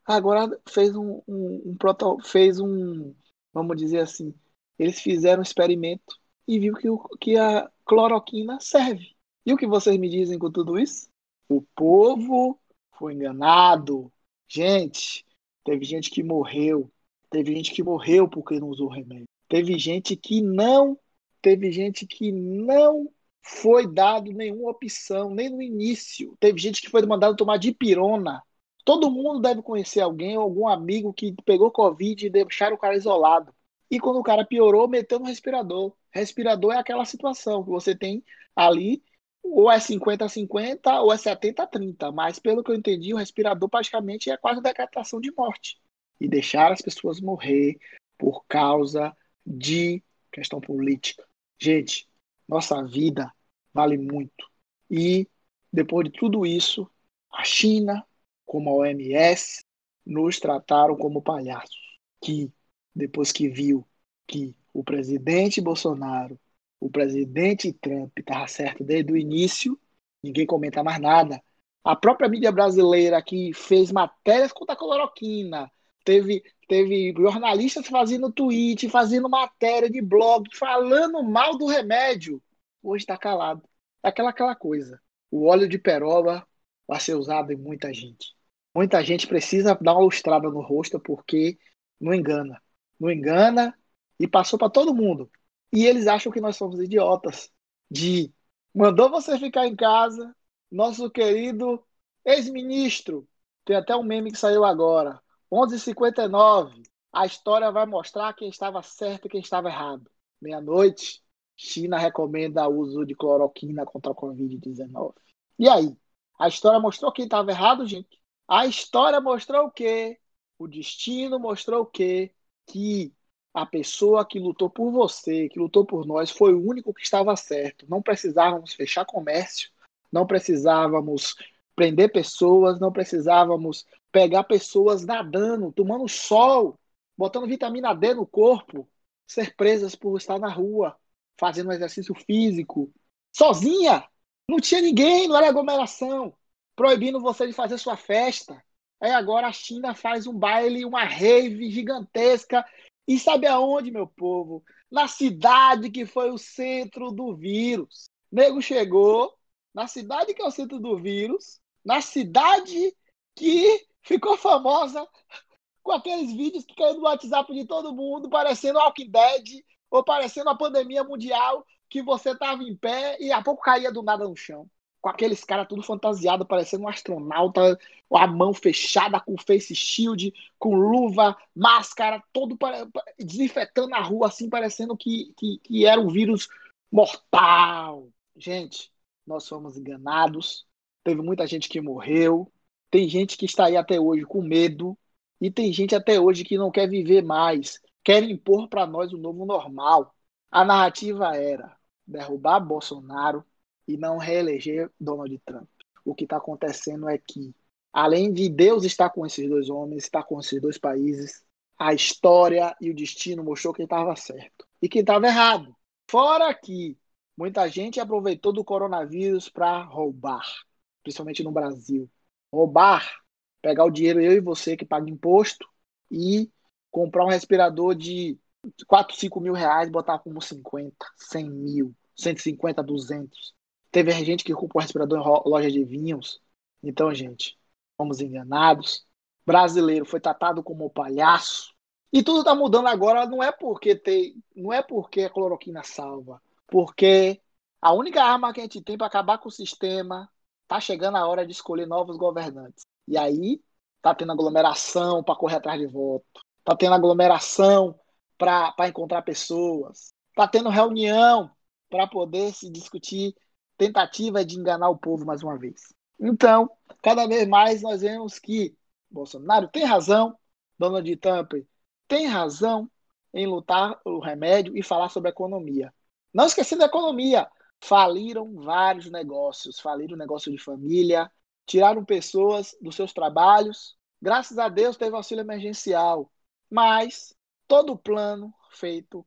agora fez um, um, um fez um, vamos dizer assim, eles fizeram um experimento e viu que, o, que a cloroquina serve. E o que vocês me dizem com tudo isso? O povo foi enganado. Gente, teve gente que morreu. Teve gente que morreu porque não usou remédio. Teve gente que não, teve gente que não foi dado nenhuma opção, nem no início. Teve gente que foi mandado tomar dipirona. Todo mundo deve conhecer alguém ou algum amigo que pegou Covid e deixaram o cara isolado. E quando o cara piorou, meteu no respirador. Respirador é aquela situação que você tem ali ou é 50-50 ou é 70-30. Mas, pelo que eu entendi, o respirador praticamente é quase decretação de morte. E deixar as pessoas morrer por causa de questão política. Gente, nossa vida vale muito. E, depois de tudo isso, a China, como a OMS, nos trataram como palhaços. Que, depois que viu que o presidente Bolsonaro o presidente Trump estava certo desde o início, ninguém comenta mais nada. A própria mídia brasileira que fez matérias contra a cloroquina, teve, teve jornalistas fazendo tweet, fazendo matéria de blog, falando mal do remédio. Hoje está calado. É aquela, aquela coisa. O óleo de peroba vai ser usado em muita gente. Muita gente precisa dar uma lustrada no rosto porque não engana. Não engana e passou para todo mundo. E eles acham que nós somos idiotas. De mandou você ficar em casa, nosso querido ex-ministro. Tem até um meme que saiu agora. 11h59. A história vai mostrar quem estava certo e quem estava errado. Meia-noite, China recomenda o uso de cloroquina contra a Covid-19. E aí? A história mostrou quem estava errado, gente? A história mostrou o quê? O destino mostrou o quê? Que a pessoa que lutou por você, que lutou por nós, foi o único que estava certo. Não precisávamos fechar comércio, não precisávamos prender pessoas, não precisávamos pegar pessoas nadando, tomando sol, botando vitamina D no corpo, ser presas por estar na rua, fazendo exercício físico, sozinha. Não tinha ninguém, não era aglomeração, proibindo você de fazer sua festa. Aí agora a China faz um baile, uma rave gigantesca e sabe aonde, meu povo? Na cidade que foi o centro do vírus. Nego chegou na cidade que é o centro do vírus, na cidade que ficou famosa com aqueles vídeos que caíram no WhatsApp de todo mundo, parecendo Walking Dead ou parecendo a pandemia mundial, que você tava em pé e a pouco caía do nada no chão com aqueles caras tudo fantasiado, parecendo um astronauta, a mão fechada, com face shield, com luva, máscara, todo desinfetando a rua, assim, parecendo que, que, que era um vírus mortal. Gente, nós fomos enganados, teve muita gente que morreu, tem gente que está aí até hoje com medo, e tem gente até hoje que não quer viver mais, quer impor para nós o novo normal. A narrativa era derrubar Bolsonaro e não reeleger Donald Trump. O que está acontecendo é que, além de Deus estar com esses dois homens, estar com esses dois países, a história e o destino mostrou quem estava certo e quem estava errado. Fora que muita gente aproveitou do coronavírus para roubar, principalmente no Brasil. Roubar, pegar o dinheiro eu e você que paga imposto e comprar um respirador de 4, 5 mil reais, botar como 50, 100 mil, 150, 200. Teve gente que comprou respirador em loja de vinhos. Então, gente, fomos enganados. Brasileiro foi tratado como palhaço. E tudo está mudando agora, não é porque tem, não é porque a cloroquina salva, porque a única arma que a gente tem para acabar com o sistema tá chegando a hora de escolher novos governantes. E aí tá tendo aglomeração para correr atrás de voto, tá tendo aglomeração para encontrar pessoas, tá tendo reunião para poder se discutir tentativa de enganar o povo mais uma vez. Então, cada vez mais nós vemos que Bolsonaro tem razão, Donald Trump tem razão em lutar o remédio e falar sobre economia. Não esquecendo a economia, faliram vários negócios, faliram negócio de família, tiraram pessoas dos seus trabalhos. Graças a Deus teve auxílio emergencial, mas todo o plano feito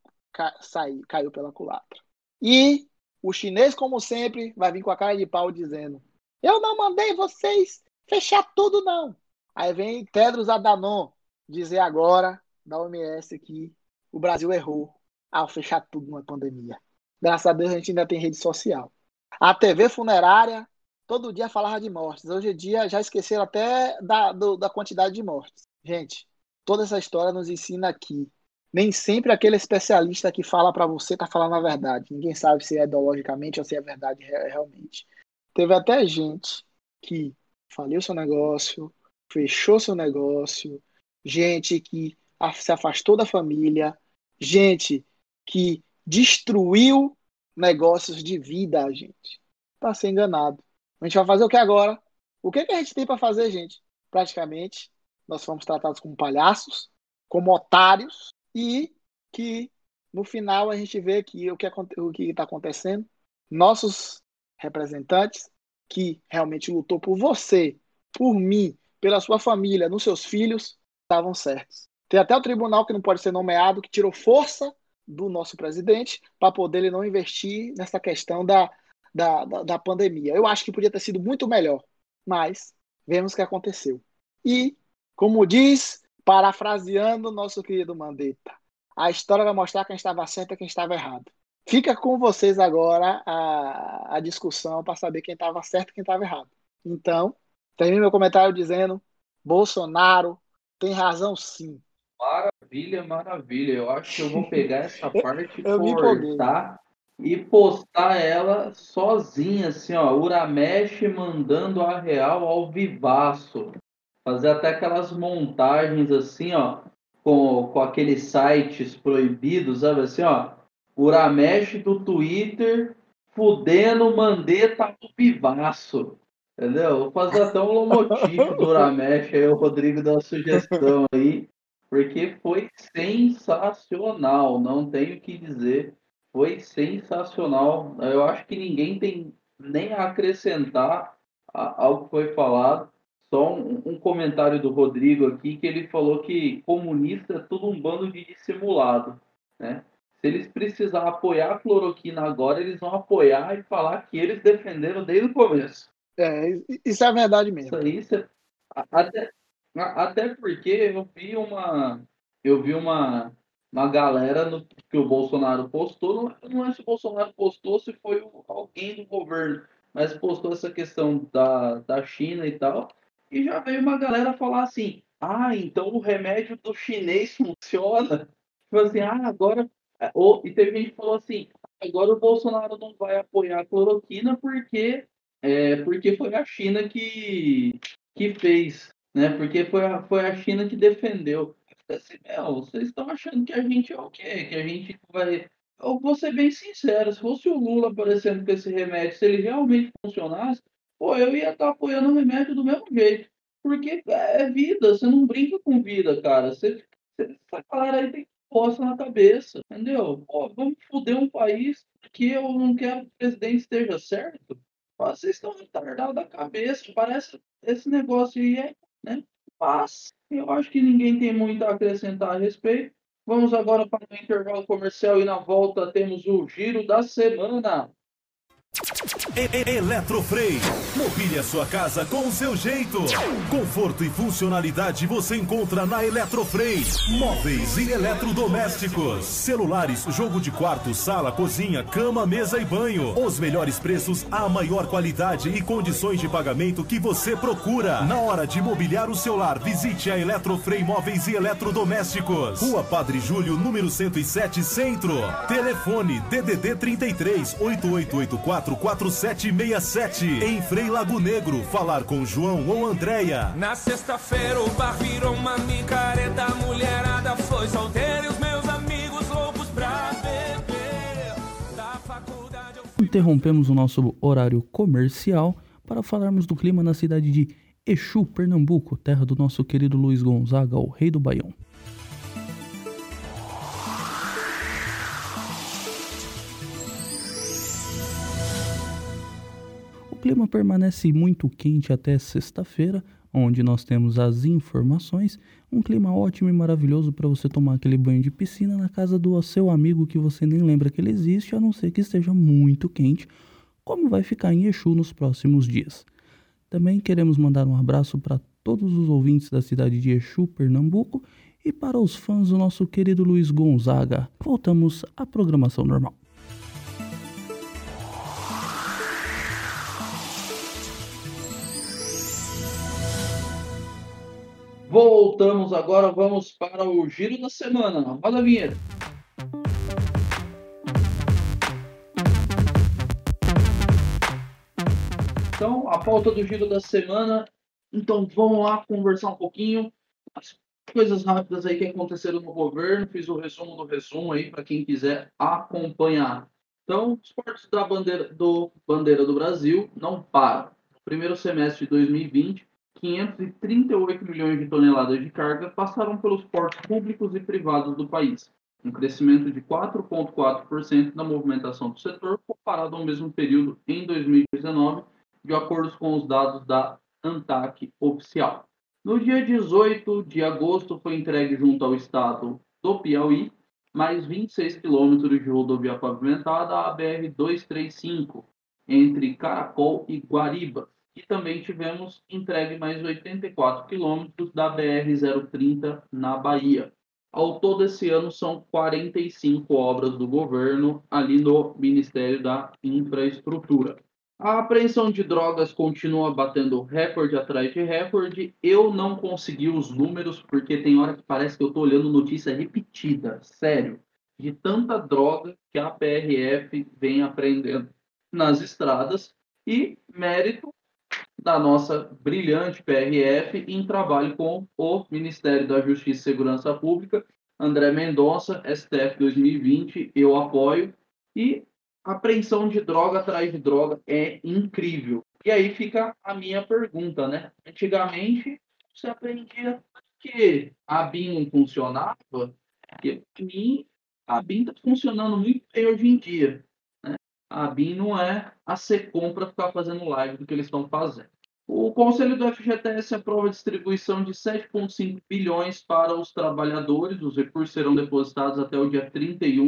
saiu, caiu pela culatra. E o chinês, como sempre, vai vir com a cara de pau dizendo: Eu não mandei vocês fechar tudo, não. Aí vem Tedros Adhanom dizer agora da OMS que o Brasil errou ao fechar tudo numa pandemia. Graças a Deus a gente ainda tem rede social. A TV funerária todo dia falava de mortes. Hoje em dia já esqueceram até da, do, da quantidade de mortes. Gente, toda essa história nos ensina aqui. Nem sempre aquele especialista que fala para você está falando a verdade. Ninguém sabe se é ideologicamente ou se é verdade realmente. Teve até gente que faliu seu negócio, fechou seu negócio, gente que se afastou da família, gente que destruiu negócios de vida, gente. Para ser enganado. A gente vai fazer o que agora? O que, que a gente tem para fazer, gente? Praticamente, nós fomos tratados como palhaços, como otários, e que no final a gente vê que o que está acontecendo, nossos representantes que realmente lutou por você, por mim, pela sua família, nos seus filhos, estavam certos. Tem até o tribunal que não pode ser nomeado, que tirou força do nosso presidente para poder ele não investir nessa questão da, da, da, da, pandemia. Eu acho que podia ter sido muito melhor, mas vemos o que aconteceu. E, como diz, parafraseando nosso querido Mandetta, a história vai mostrar quem estava certo e quem estava errado. Fica com vocês agora a, a discussão para saber quem estava certo e quem estava errado. Então, termino meu comentário dizendo: Bolsonaro tem razão sim. Maravilha, maravilha. Eu acho que eu vou pegar essa parte, cortar e postar ela sozinha, assim, ó. Uramesh mandando a real ao vivaço. Fazer até aquelas montagens assim, ó, com, com aqueles sites proibidos, sabe assim, ó. Uramesh do Twitter fudendo Mandetta no vivaço. Entendeu? Vou fazer até um lomotipo do Uramesh aí, o Rodrigo dá uma sugestão aí porque foi sensacional, não tenho o que dizer. Foi sensacional. Eu acho que ninguém tem nem a acrescentar ao que foi falado. Só um, um, comentário do Rodrigo aqui, que ele falou que comunista é tudo um bando de dissimulado. Né? Se eles precisar apoiar a cloroquina agora, eles vão apoiar e falar que eles defenderam desde o começo. É, isso é verdade mesmo. Isso isso é, até, até porque eu vi uma. Eu vi uma, uma galera no, que o Bolsonaro postou. Não, não é se o Bolsonaro postou, se foi alguém do governo, mas postou essa questão da, da China e tal. E já veio uma galera falar assim: ah, então o remédio do chinês funciona. Tipo assim, ah, agora. É, ou, e teve gente que falou assim: agora o Bolsonaro não vai apoiar a cloroquina porque, é, porque foi a China que, que fez né? Porque foi a, foi a China que defendeu. Assim, meu, vocês estão achando que a gente é o quê? Que a gente vai. Eu vou ser bem sincero, se fosse o Lula aparecendo com esse remédio, se ele realmente funcionasse, pô, eu ia estar apoiando o remédio do mesmo jeito. Porque é vida, você não brinca com vida, cara. Você, você, essa galera aí tem posta na cabeça, entendeu? Pô, vamos foder um país que eu não quero que o presidente esteja certo. Vocês estão retardados da cabeça, parece esse negócio aí é, né? Mas eu acho que ninguém tem muito a acrescentar a respeito. Vamos agora para o intervalo comercial e na volta temos o giro da semana. Eletrofrei. Mobile a sua casa com o seu jeito. Conforto e funcionalidade você encontra na Eletrofrei. Móveis e eletrodomésticos. Celulares, jogo de quarto, sala, cozinha, cama, mesa e banho. Os melhores preços, a maior qualidade e condições de pagamento que você procura. Na hora de mobiliar o seu lar, visite a Eletrofrei Móveis e Eletrodomésticos. Rua Padre Júlio, número 107, Centro. Telefone DDD 33 8884 4767 em Frei Lago Negro. Falar com João ou Andréia. Na sexta-feira o bar virou uma micareta, a mulherada foi solteira e os meus amigos loucos pra beber. Da faculdade eu Interrompemos o nosso horário comercial para falarmos do clima na cidade de Exu, Pernambuco, terra do nosso querido Luiz Gonzaga, o rei do Baião. Clima permanece muito quente até sexta-feira, onde nós temos as informações. Um clima ótimo e maravilhoso para você tomar aquele banho de piscina na casa do seu amigo que você nem lembra que ele existe, a não ser que esteja muito quente, como vai ficar em Exu nos próximos dias. Também queremos mandar um abraço para todos os ouvintes da cidade de Exu, Pernambuco, e para os fãs do nosso querido Luiz Gonzaga. Voltamos à programação normal. Voltamos agora, vamos para o giro da semana. Roda a vinheta. Então, a pauta do giro da semana. Então, vamos lá conversar um pouquinho. As coisas rápidas aí que aconteceram no governo. Fiz o resumo do resumo aí para quem quiser acompanhar. Então, os portos da bandeira do, bandeira do Brasil não param. Primeiro semestre de 2020, 538 milhões de toneladas de carga passaram pelos portos públicos e privados do país, um crescimento de 4,4% na movimentação do setor comparado ao mesmo período em 2019, de acordo com os dados da ANTAC oficial. No dia 18 de agosto foi entregue junto ao estado do Piauí mais 26 quilômetros de rodovia pavimentada, a BR-235, entre Caracol e Guariba. E também tivemos entregue mais 84 quilômetros da BR-030 na Bahia. Ao todo, esse ano são 45 obras do governo ali no Ministério da Infraestrutura. A apreensão de drogas continua batendo recorde atrás de recorde. Eu não consegui os números, porque tem hora que parece que eu estou olhando notícia repetida, sério, de tanta droga que a PRF vem apreendendo nas estradas. E mérito da nossa brilhante PRF em trabalho com o Ministério da Justiça e Segurança Pública, André Mendonça, STF 2020, eu apoio. E apreensão de droga atrás de droga é incrível. E aí fica a minha pergunta, né? Antigamente, você aprendia que a BIM funcionava, porque para mim, a BIM está funcionando muito bem hoje em dia. Né? A BIM não é a SECOM para ficar fazendo live do que eles estão fazendo. O Conselho do FGTS aprova a distribuição de 7,5 bilhões para os trabalhadores. Os recursos serão depositados até o dia 31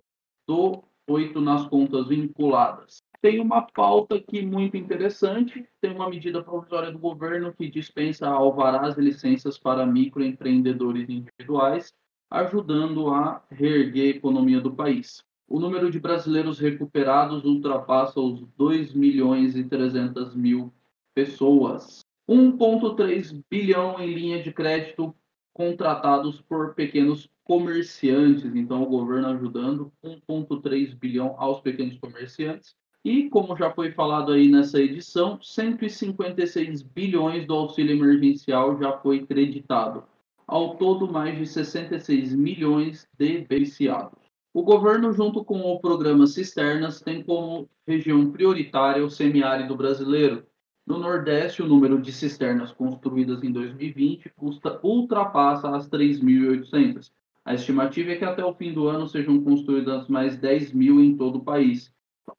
do 8 nas contas vinculadas. Tem uma pauta aqui muito interessante. Tem uma medida provisória do governo que dispensa alvarás e licenças para microempreendedores individuais, ajudando a reerguer a economia do país. O número de brasileiros recuperados ultrapassa os 2 milhões e 300 mil pessoas. 1,3 bilhão em linha de crédito contratados por pequenos comerciantes. Então, o governo ajudando 1,3 bilhão aos pequenos comerciantes. E, como já foi falado aí nessa edição, 156 bilhões do auxílio emergencial já foi creditado. Ao todo, mais de 66 milhões de beneficiados. O governo, junto com o programa Cisternas, tem como região prioritária o semiárido brasileiro, no Nordeste, o número de cisternas construídas em 2020 custa, ultrapassa as 3.800. A estimativa é que até o fim do ano sejam construídas mais 10 mil em todo o país.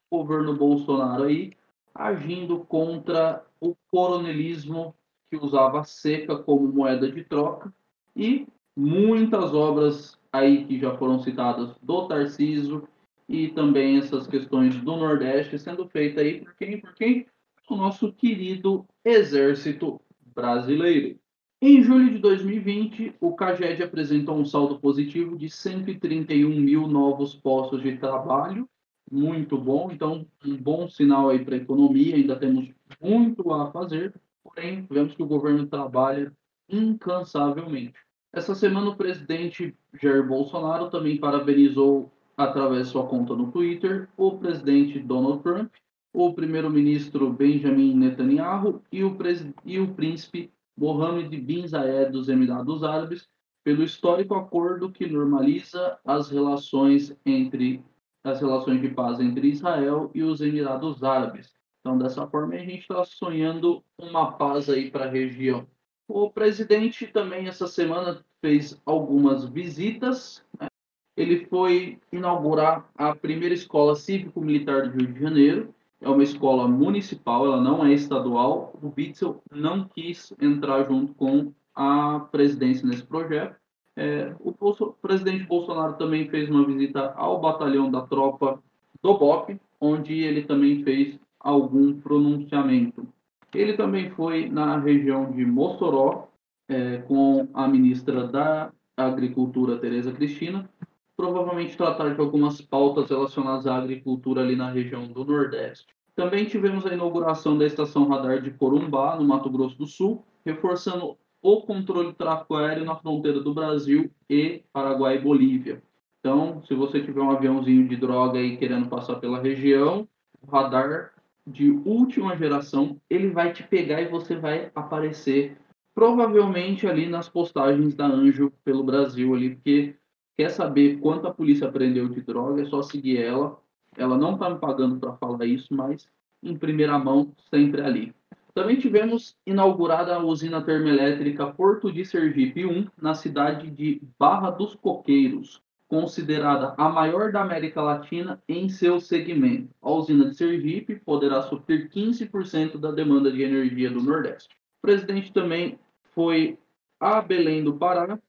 O governo Bolsonaro aí agindo contra o coronelismo que usava a seca como moeda de troca e muitas obras aí que já foram citadas do Tarciso e também essas questões do Nordeste sendo feitas aí por quem? Por quem? O nosso querido Exército Brasileiro. Em julho de 2020, o CAGED apresentou um saldo positivo de 131 mil novos postos de trabalho, muito bom, então um bom sinal aí para a economia, ainda temos muito a fazer, porém vemos que o governo trabalha incansavelmente. Essa semana o presidente Jair Bolsonaro também parabenizou através de sua conta no Twitter o presidente Donald Trump, o primeiro-ministro Benjamin Netanyahu e o, e o príncipe Mohammed bin Zayed dos Emirados Árabes pelo histórico acordo que normaliza as relações entre as relações de paz entre Israel e os Emirados Árabes. Então, dessa forma, a gente está sonhando uma paz aí para a região. O presidente também essa semana fez algumas visitas. Né? Ele foi inaugurar a primeira escola cívico-militar do Rio de Janeiro, é uma escola municipal, ela não é estadual. O Bitzel não quis entrar junto com a presidência nesse projeto. É, o, Bolso, presidente Bolsonaro também fez uma visita ao batalhão da tropa do BOP, onde ele também fez algum pronunciamento. Ele também foi na região de Mossoró, é, com a ministra da Agricultura, Tereza Cristina, provavelmente tratar de algumas pautas relacionadas à agricultura ali na região do Nordeste. Também tivemos a inauguração da estação radar de Corumbá, no Mato Grosso do Sul, reforçando o controle do tráfego aéreo na fronteira do Brasil e Paraguai e Bolívia. Então, se você tiver um aviãozinho de droga aí querendo passar pela região, o radar de última geração, ele vai te pegar e você vai aparecer provavelmente ali nas postagens da Anjo pelo Brasil ali, porque Quer saber quanto a polícia prendeu de droga? É só seguir ela. Ela não está me pagando para falar isso, mas em primeira mão, sempre ali. Também tivemos inaugurada a usina termoelétrica Porto de Sergipe 1, na cidade de Barra dos Coqueiros, considerada a maior da América Latina em seu segmento. A usina de Sergipe poderá suprir 15% da demanda de energia do Nordeste. O presidente também foi a Belém do Pará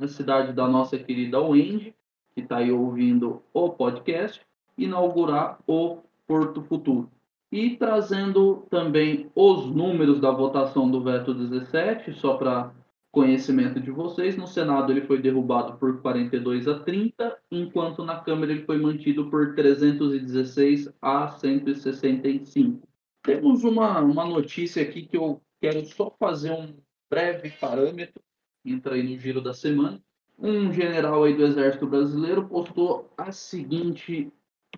na cidade da nossa querida Wendy, que está aí ouvindo o podcast, inaugurar o Porto Futuro. E trazendo também os números da votação do veto 17, só para conhecimento de vocês, no Senado ele foi derrubado por 42 a 30, enquanto na Câmara ele foi mantido por 316 a 165. Temos uma, uma notícia aqui que eu quero só fazer um breve parâmetro entra aí no giro da semana. Um general aí do Exército Brasileiro postou a seguinte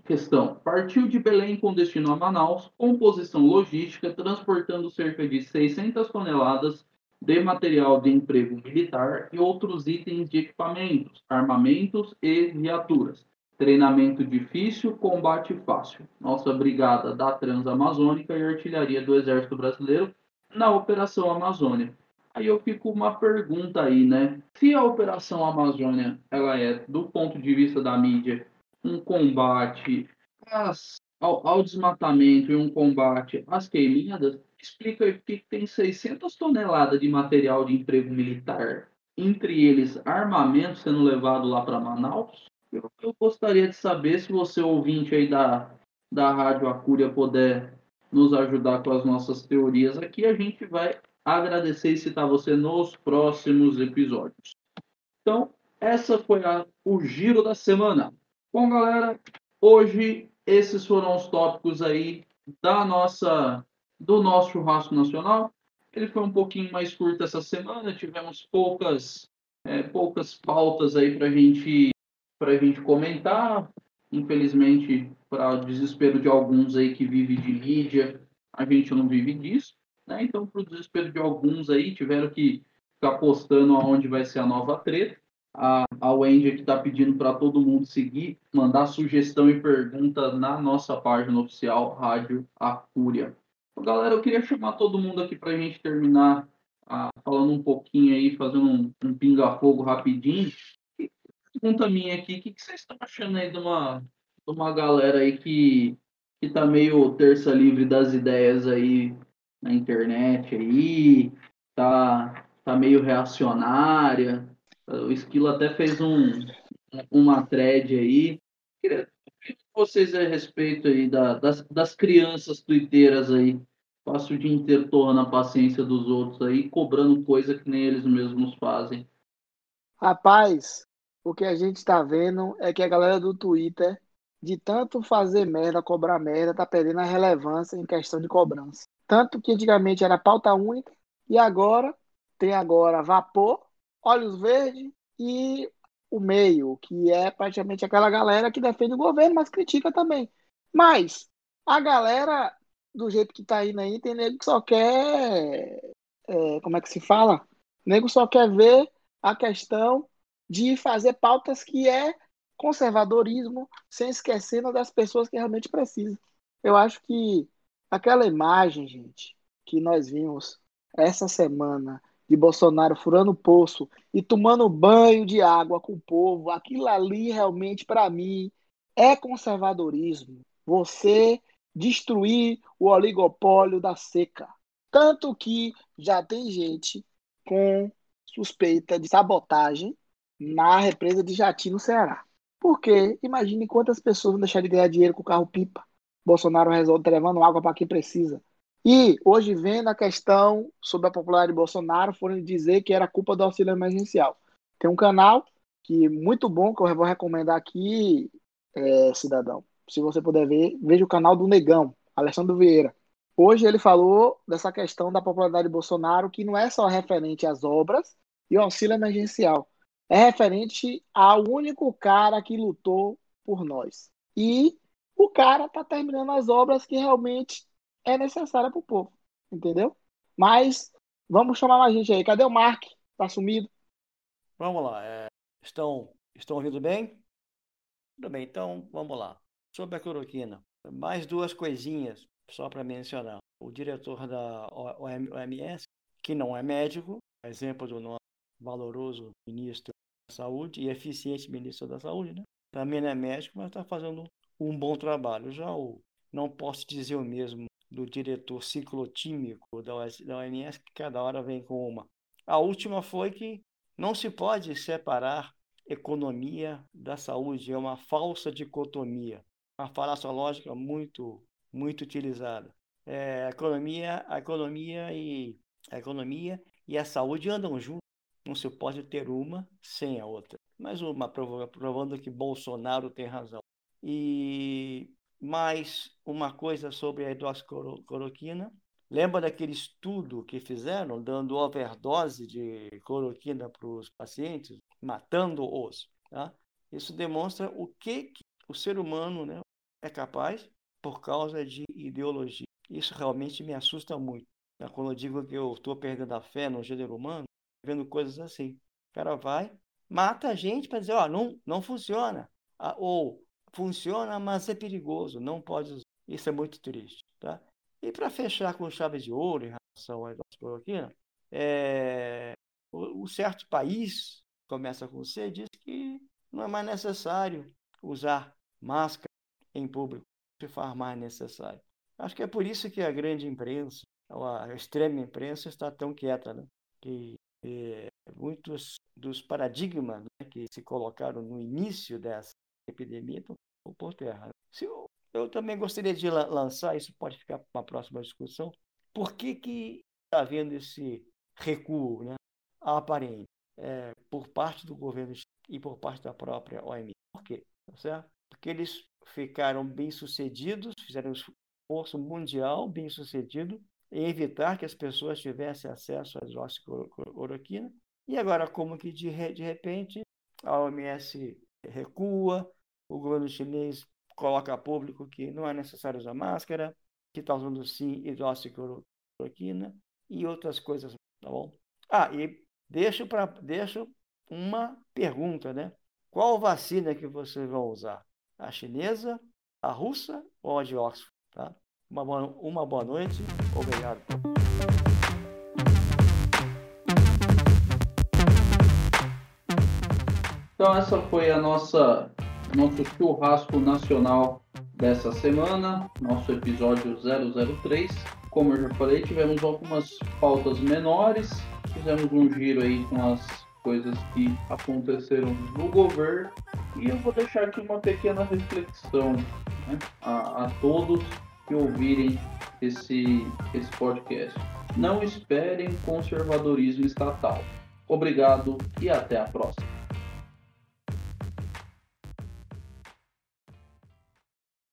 questão: partiu de Belém com destino a Manaus, com posição logística, transportando cerca de 600 toneladas de material de emprego militar e outros itens de equipamentos, armamentos e viaturas. Treinamento difícil, combate fácil. Nossa brigada da Transamazônica e artilharia do Exército Brasileiro na Operação Amazônia. Aí eu fico uma pergunta aí, né? Se a Operação Amazônia ela é, do ponto de vista da mídia, um combate às, ao, ao, desmatamento e um combate às queimadas, explica aí que tem 600 toneladas de material de emprego militar, entre eles armamento sendo levado lá para Manaus. Eu, eu, gostaria de saber se você, ouvinte aí da, da Rádio Acúria, puder nos ajudar com as nossas teorias aqui, a gente vai agradecer e citar você nos próximos episódios. Então, essa foi a, o giro da semana. Bom, galera, hoje esses foram os tópicos aí da nossa do nosso churrasco nacional. Ele foi um pouquinho mais curto essa semana, tivemos poucas é, poucas pautas aí para gente para gente comentar. Infelizmente, para o desespero de alguns aí que vivem de mídia, a gente não vive disso. Né? Então, para o desespero de alguns aí, tiveram que ficar postando aonde vai ser a nova treta. A, a Wendy aqui está pedindo para todo mundo seguir, mandar sugestão e pergunta na nossa página oficial Rádio Acúria. Então, galera, eu queria chamar todo mundo aqui para a gente terminar falando um pouquinho aí, fazendo um, um pinga-fogo rapidinho. pergunta minha aqui, o que, que vocês estão achando aí de uma, de uma galera aí que, que tá meio terça livre das ideias aí na internet aí, tá, tá meio reacionária. O Esquilo até fez um, uma thread aí. Queria ouvir vocês a respeito aí da, das, das crianças tuiteiras aí. Passa o dia inteiro torrando a paciência dos outros aí, cobrando coisa que nem eles mesmos fazem. Rapaz, o que a gente está vendo é que a galera do Twitter, de tanto fazer merda, cobrar merda, tá perdendo a relevância em questão de cobrança. Tanto que antigamente era pauta única e agora tem agora vapor, olhos verdes e o meio, que é praticamente aquela galera que defende o governo, mas critica também. Mas a galera, do jeito que tá indo aí, tem nego que só quer. é, como é que se fala? Nego só quer ver a questão de fazer pautas que é conservadorismo, sem esquecendo das pessoas que realmente precisam. Eu acho que aquela imagem, gente, que nós vimos essa semana de Bolsonaro furando o poço e tomando banho de água com o povo, aquilo ali realmente, para mim, é conservadorismo. Você destruir o oligopólio da seca. Tanto que já tem gente com suspeita de sabotagem na represa de Jati, no Ceará. Porque imagine quantas pessoas vão deixar de ganhar dinheiro com o carro pipa. Bolsonaro resolve estar levando água para quem precisa. E hoje, vendo a questão sobre a popularidade de Bolsonaro, foram dizer que era culpa do auxílio emergencial. Tem um canal que muito bom que eu vou recomendar aqui, é, cidadão. Se você puder ver, veja o canal do Negão, Alessandro Vieira. Hoje ele falou dessa questão da popularidade de Bolsonaro, que não é só referente às obras e ao auxílio emergencial. É referente ao único cara que lutou por nós. E o cara está terminando as obras que realmente é necessária para o povo. Entendeu? Mas vamos chamar mais gente aí. Cadê o Mark? Tá sumido? Vamos lá. é, estão, estão ouvindo bem? Tudo bem, então vamos lá. Sobre a cloroquina, mais duas coisinhas só para mencionar. O diretor da OMS, que não é médico, exemplo do nosso valoroso ministro da Saúde e eficiente ministro da Saúde, né? Também não é médico, mas está fazendo um bom trabalho. Já o, não posso dizer o mesmo do diretor ciclotímico da OMS, que cada hora vem com uma. A última foi que não se pode separar economia da saúde, é uma falsa dicotomia, uma falácia lógica muito, muito utilizada. É, economia, a economia e a economia e a saúde andam juntos. Não se pode ter uma sem a outra. Mais uma prova- provando que Bolsonaro tem razão. E mais uma coisa sobre a hidroxicloroquina. Lembra daquele estudo que fizeram dando overdose de cloroquina para os pacientes, matando-os? Tá? Isso demonstra o que, que o ser humano né, é capaz por causa de ideologia. Isso realmente me assusta muito. né? Quando eu digo que eu estou perdendo a fé no gênero humano, vendo coisas assim. O cara vai, mata a gente para dizer, ó, não, não funciona. Ah, ou funciona, mas é perigoso, não pode usar. Isso é muito triste, tá? E para fechar com chave de ouro em relação à hidroxicloroquina, é, o, certo país, começa com C, diz que não é mais necessário usar máscara em público, se faz mais necessário. Acho que é por isso que a grande imprensa, a extrema imprensa, está tão quieta, né? Que eh, muitos dos paradigmas né, que se colocaram no início dessa epidemia estão por terra. né? Se eu, eu também gostaria de la- lançar, isso pode ficar para uma próxima discussão, por que que está havendo esse recuo, né, aparente, eh, por parte do governo e por parte da própria OMS? Por quê? Tá certo? Porque eles ficaram bem-sucedidos, fizeram um esforço mundial bem-sucedido em evitar que as pessoas tivessem acesso à hidroxicloroquina. E agora, como que de, de repente a OMS recua, o governo chinês coloca a público que não é necessário usar máscara, que está usando sim hidroxicloroquina e outras coisas, tá bom? Ah, e deixo, pra, deixo uma pergunta, né? Qual vacina que vocês vão usar? A chinesa, a russa ou a de Oxford? Tá? Uma, boa, uma boa noite, obrigado. Então essa foi a nossa nosso churrasco nacional dessa semana, nosso episódio 003. Como eu já falei, tivemos algumas pautas menores, fizemos um giro aí com as coisas que aconteceram no governo e eu vou deixar aqui uma pequena reflexão né, a, a todos que ouvirem esse, esse podcast. Não esperem conservadorismo estatal. Obrigado e até a próxima.